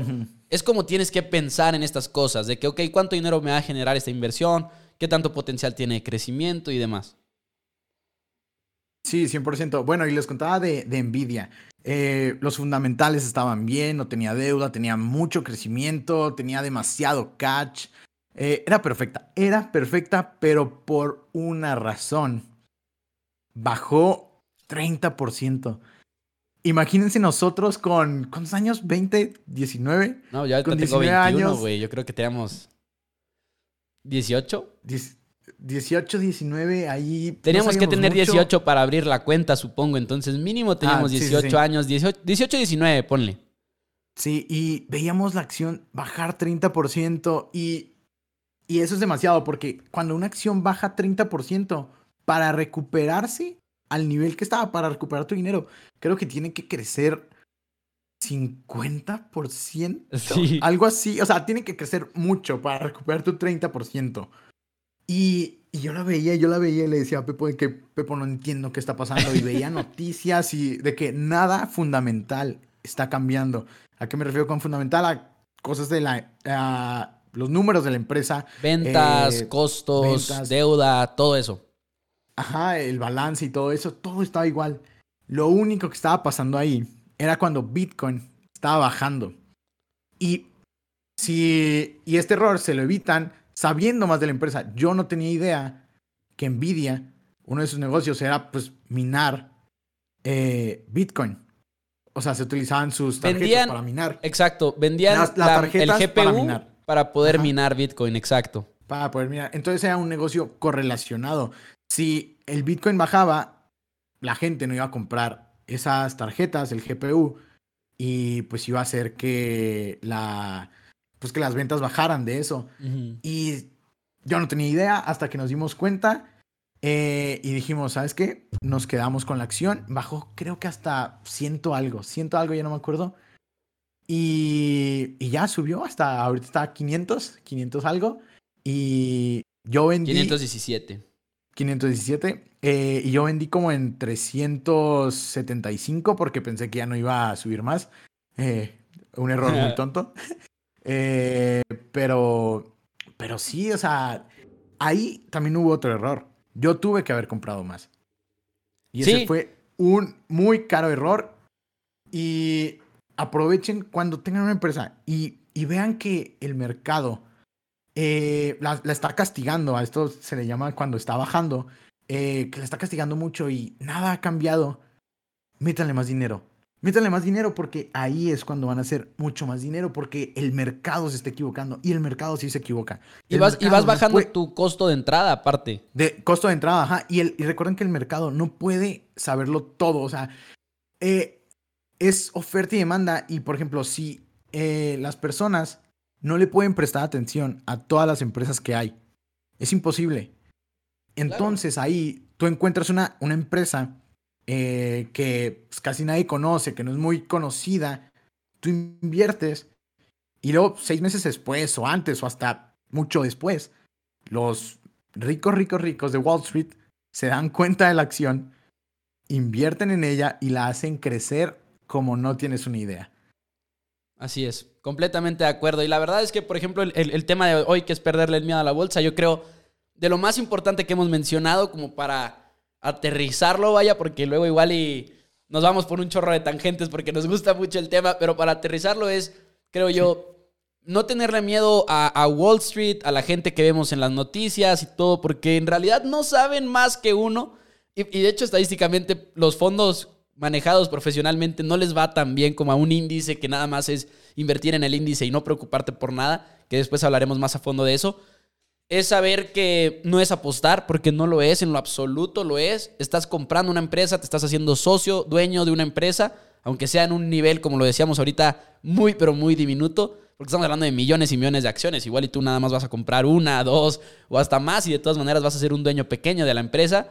es como tienes que pensar en estas cosas, de que, ok, ¿cuánto dinero me va a generar esta inversión? ¿Qué tanto potencial tiene de crecimiento y demás? Sí, 100%. Bueno, y les contaba de, de Nvidia. Eh, los fundamentales estaban bien, no tenía deuda, tenía mucho crecimiento, tenía demasiado catch. Eh, era perfecta, era perfecta, pero por una razón. Bajó 30%. Imagínense nosotros con. ¿Cuántos años? ¿20? ¿19? No, ya con tengo 21, güey. Yo creo que teníamos. ¿18? 18, 19, ahí. Teníamos que tener 18 para abrir la cuenta, supongo. Entonces, mínimo teníamos 18 ah, años. 18, 18, 19, ponle. Sí, y veíamos la acción bajar 30% y, y eso es demasiado porque cuando una acción baja 30% para recuperarse al nivel que estaba, para recuperar tu dinero, creo que tiene que crecer 50%. Sí. Algo así, o sea, tiene que crecer mucho para recuperar tu 30%. Y, yo la veía, yo la veía y le decía a Pepo de que Pepo no entiendo qué está pasando. Y veía noticias y de que nada fundamental está cambiando. ¿A qué me refiero con fundamental? A cosas de la... los números de la empresa. Ventas, eh, costos, deuda, todo eso. Ajá, el balance y todo eso, todo estaba igual. Lo único que estaba pasando ahí era cuando Bitcoin estaba bajando. Y si y este error se lo evitan sabiendo más de la empresa. Yo no tenía idea que Nvidia, uno de sus negocios era pues minar eh, Bitcoin. O sea, se utilizaban sus tarjetas para minar. Exacto, vendían el GPU para, poder minar Bitcoin, exacto. Para poder minar. Entonces era un negocio correlacionado. Si el Bitcoin bajaba, la gente no iba a comprar esas tarjetas, el GPU, y pues iba a hacer que la pues que las ventas bajaran de eso. Y yo no tenía idea hasta que nos dimos cuenta eh, y dijimos, ¿sabes qué? Nos quedamos con la acción. Bajó creo que hasta ciento algo, ciento algo, ya no me acuerdo. Y, y ya subió hasta, ahorita está 500, 500 algo. Y yo vendí... 517. 517. Eh, y yo vendí como en 375 porque pensé que ya no iba a subir más. Eh, un error muy tonto. Eh, pero, pero sí, o sea, ahí también hubo otro error. Yo tuve que haber comprado más. Y ese fue un muy caro error. Y aprovechen cuando tengan una empresa y, y vean que el mercado eh, la, está castigando. A esto se le llama cuando está bajando. Eh, que la está castigando mucho y nada ha cambiado. Métanle más dinero métanle más dinero porque ahí es cuando van a hacer mucho más dinero porque el mercado se está equivocando y el mercado sí se equivoca. Y, vas, y vas, bajando tu costo de entrada aparte. De costo de entrada, ajá. Y, el, y recuerden que el mercado no puede saberlo todo. O sea, eh, es oferta y demanda. Y por ejemplo, si eh, las personas no le pueden prestar atención a todas las empresas que hay, es imposible. Entonces ahí tú encuentras una, una empresa eh, que pues, casi nadie conoce, que no es muy conocida, tú inviertes y luego seis meses después o antes o hasta mucho después, los ricos, ricos, ricos de Wall Street se dan cuenta de la acción, invierten en ella y la hacen crecer como no tienes una idea. Así es, completamente de acuerdo. Y la verdad es que, por ejemplo, el, el, tema de hoy, que es perderle el miedo a la bolsa, yo creo de lo más importante que hemos mencionado como para aterrizarlo, vaya, porque luego igual y nos vamos por un chorro de tangentes porque nos gusta mucho el tema, pero para aterrizarlo es, creo yo, no tenerle miedo a, Wall Street, a la gente que vemos en las noticias y todo, porque en realidad no saben más que uno. Y, y de hecho, estadísticamente, los fondos manejados profesionalmente no les va tan bien como a un índice que nada más es invertir en el índice y no preocuparte por nada, que después hablaremos más a fondo de eso es saber que no es apostar, porque no lo es, en lo absoluto lo es. Estás comprando una empresa, te estás haciendo socio, dueño de una empresa, aunque sea en un nivel, como lo decíamos ahorita, muy, pero muy diminuto, porque estamos hablando de millones y millones de acciones. Igual y tú nada más vas a comprar una, dos o hasta más, y de todas maneras vas a ser un dueño pequeño de la empresa.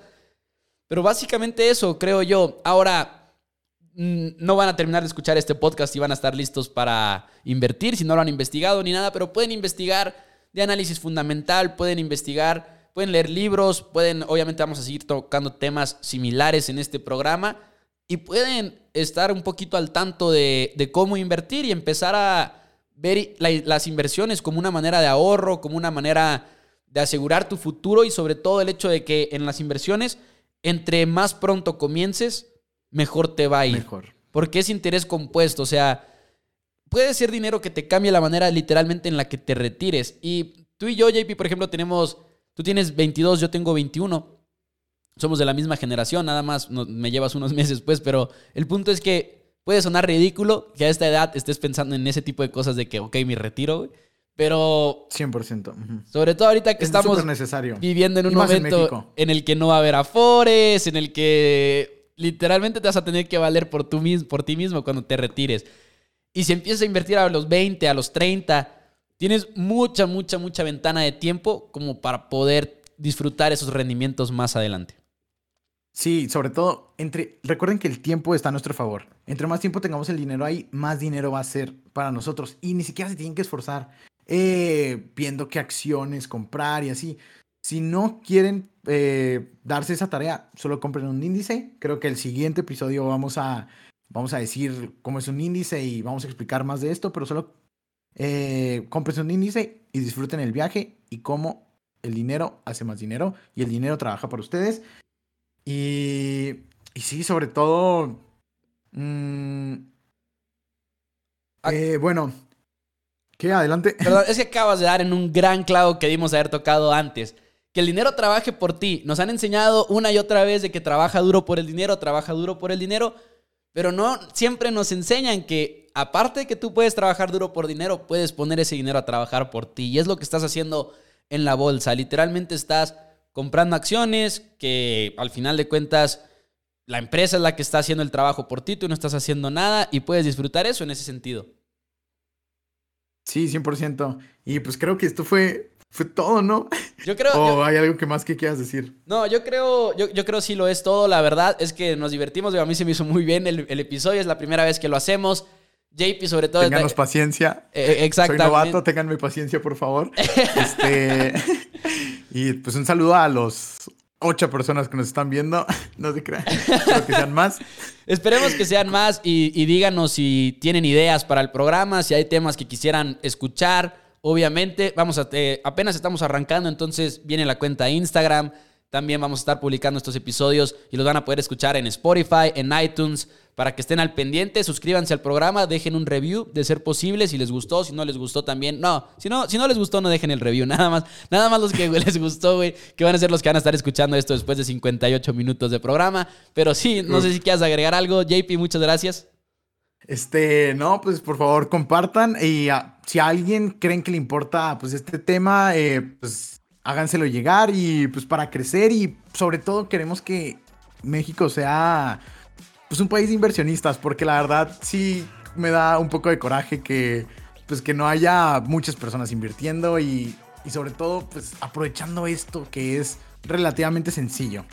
Pero básicamente eso, creo yo. Ahora, mm, no van a terminar de escuchar este podcast y van a estar listos para invertir si no lo han investigado ni nada, pero pueden investigar de análisis fundamental, pueden investigar, pueden leer libros, pueden, obviamente vamos a seguir tocando temas similares en este programa y pueden estar un poquito al tanto de, cómo invertir y empezar a ver las inversiones como una manera de ahorro, como una manera de asegurar tu futuro y sobre todo el hecho de que en las inversiones, entre más pronto comiences, mejor te va a ir. Mejor. porque es interés compuesto. O sea, puede ser dinero que te cambie la manera literalmente en la que te retires. Y tú y yo, JP, por ejemplo, tenemos, tú tienes 22, yo tengo 21. Somos de la misma generación, nada más me llevas unos meses, pues, pero el punto es que puede sonar ridículo que a esta edad estés pensando en ese tipo de cosas de que, ok, mi retiro, Pero... 100%. Sobre todo ahorita que estamos necesario. viviendo en un momento en, el que no va a haber afores, en el que literalmente te vas a tener que valer por, tú, por ti mismo cuando te retires. Y si empiezas a invertir a los 20, a los 30, tienes mucha, mucha, mucha ventana de tiempo como para poder disfrutar esos rendimientos más adelante. Sí, sobre todo, entre, recuerden que el tiempo está a nuestro favor. Entre más tiempo tengamos el dinero ahí, más dinero va a ser para nosotros. Y ni siquiera se tienen que esforzar eh, viendo qué acciones comprar y así. Si no quieren eh, darse esa tarea, solo compren un índice. Creo que el siguiente episodio vamos a vamos a decir cómo es un índice y vamos a explicar más de esto, pero solo eh, compren un índice y disfruten el viaje y cómo el dinero hace más dinero y el dinero trabaja por ustedes. Y, y sí, sobre todo... Mm, eh, bueno, ¿qué? Adelante. Perdón, es que acabas de dar en un gran clavo que dimos haber tocado antes. Que el dinero trabaje por ti. Nos han enseñado una y otra vez de que trabaja duro por el dinero, trabaja duro por el dinero, pero no siempre nos enseñan que aparte de que tú puedes trabajar duro por dinero, puedes poner ese dinero a trabajar por ti. Y es lo que estás haciendo en la bolsa. Literalmente estás comprando acciones que al final de cuentas la empresa es la que está haciendo el trabajo por ti, tú no estás haciendo nada y puedes disfrutar eso en ese sentido. Sí, 100%. Y pues creo que esto fue fue todo, ¿no? Yo creo. ¿O hay algo que más que quieras decir? No, yo creo, yo, yo creo sí lo es todo. La verdad es que nos divertimos. A mí se me hizo muy bien el, episodio. Es la primera vez que lo hacemos. JP, sobre todo. Ténganos paciencia. Eh, exactamente. Soy novato, ténganme paciencia, por favor. este. y pues un saludo a los ocho personas que nos están viendo. No se crean. Espero que sean más. Esperemos que sean más y, y díganos si tienen ideas para el programa, si hay temas que quisieran escuchar Obviamente, vamos a, eh, apenas estamos arrancando, entonces viene la cuenta de Instagram. También vamos a estar publicando estos episodios y los van a poder escuchar en Spotify, en iTunes, para que estén al pendiente. Suscríbanse al programa, dejen un review de ser posible, si les gustó, si no les gustó también. No, si no, si no les gustó, no dejen el review. Nada más, nada más los que les gustó, güey, que van a ser los que van a estar escuchando esto después de 58 minutos de programa. Pero sí, no sé si quieras agregar algo. JP, muchas gracias. Este, no, pues por favor compartan y ah, si a alguien creen que le importa pues este tema, eh, pues háganselo llegar y pues para crecer y sobre todo queremos que México sea pues un país de inversionistas porque la verdad sí me da un poco de coraje que pues que no haya muchas personas invirtiendo y, y sobre todo pues aprovechando esto que es relativamente sencillo.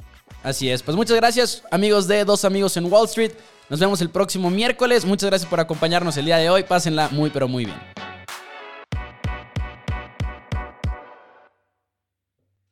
Así es, pues muchas gracias amigos de Dos Amigos en Wall Street. Nos vemos el próximo miércoles. Muchas gracias por acompañarnos el día de hoy. Pásenla muy, pero muy bien.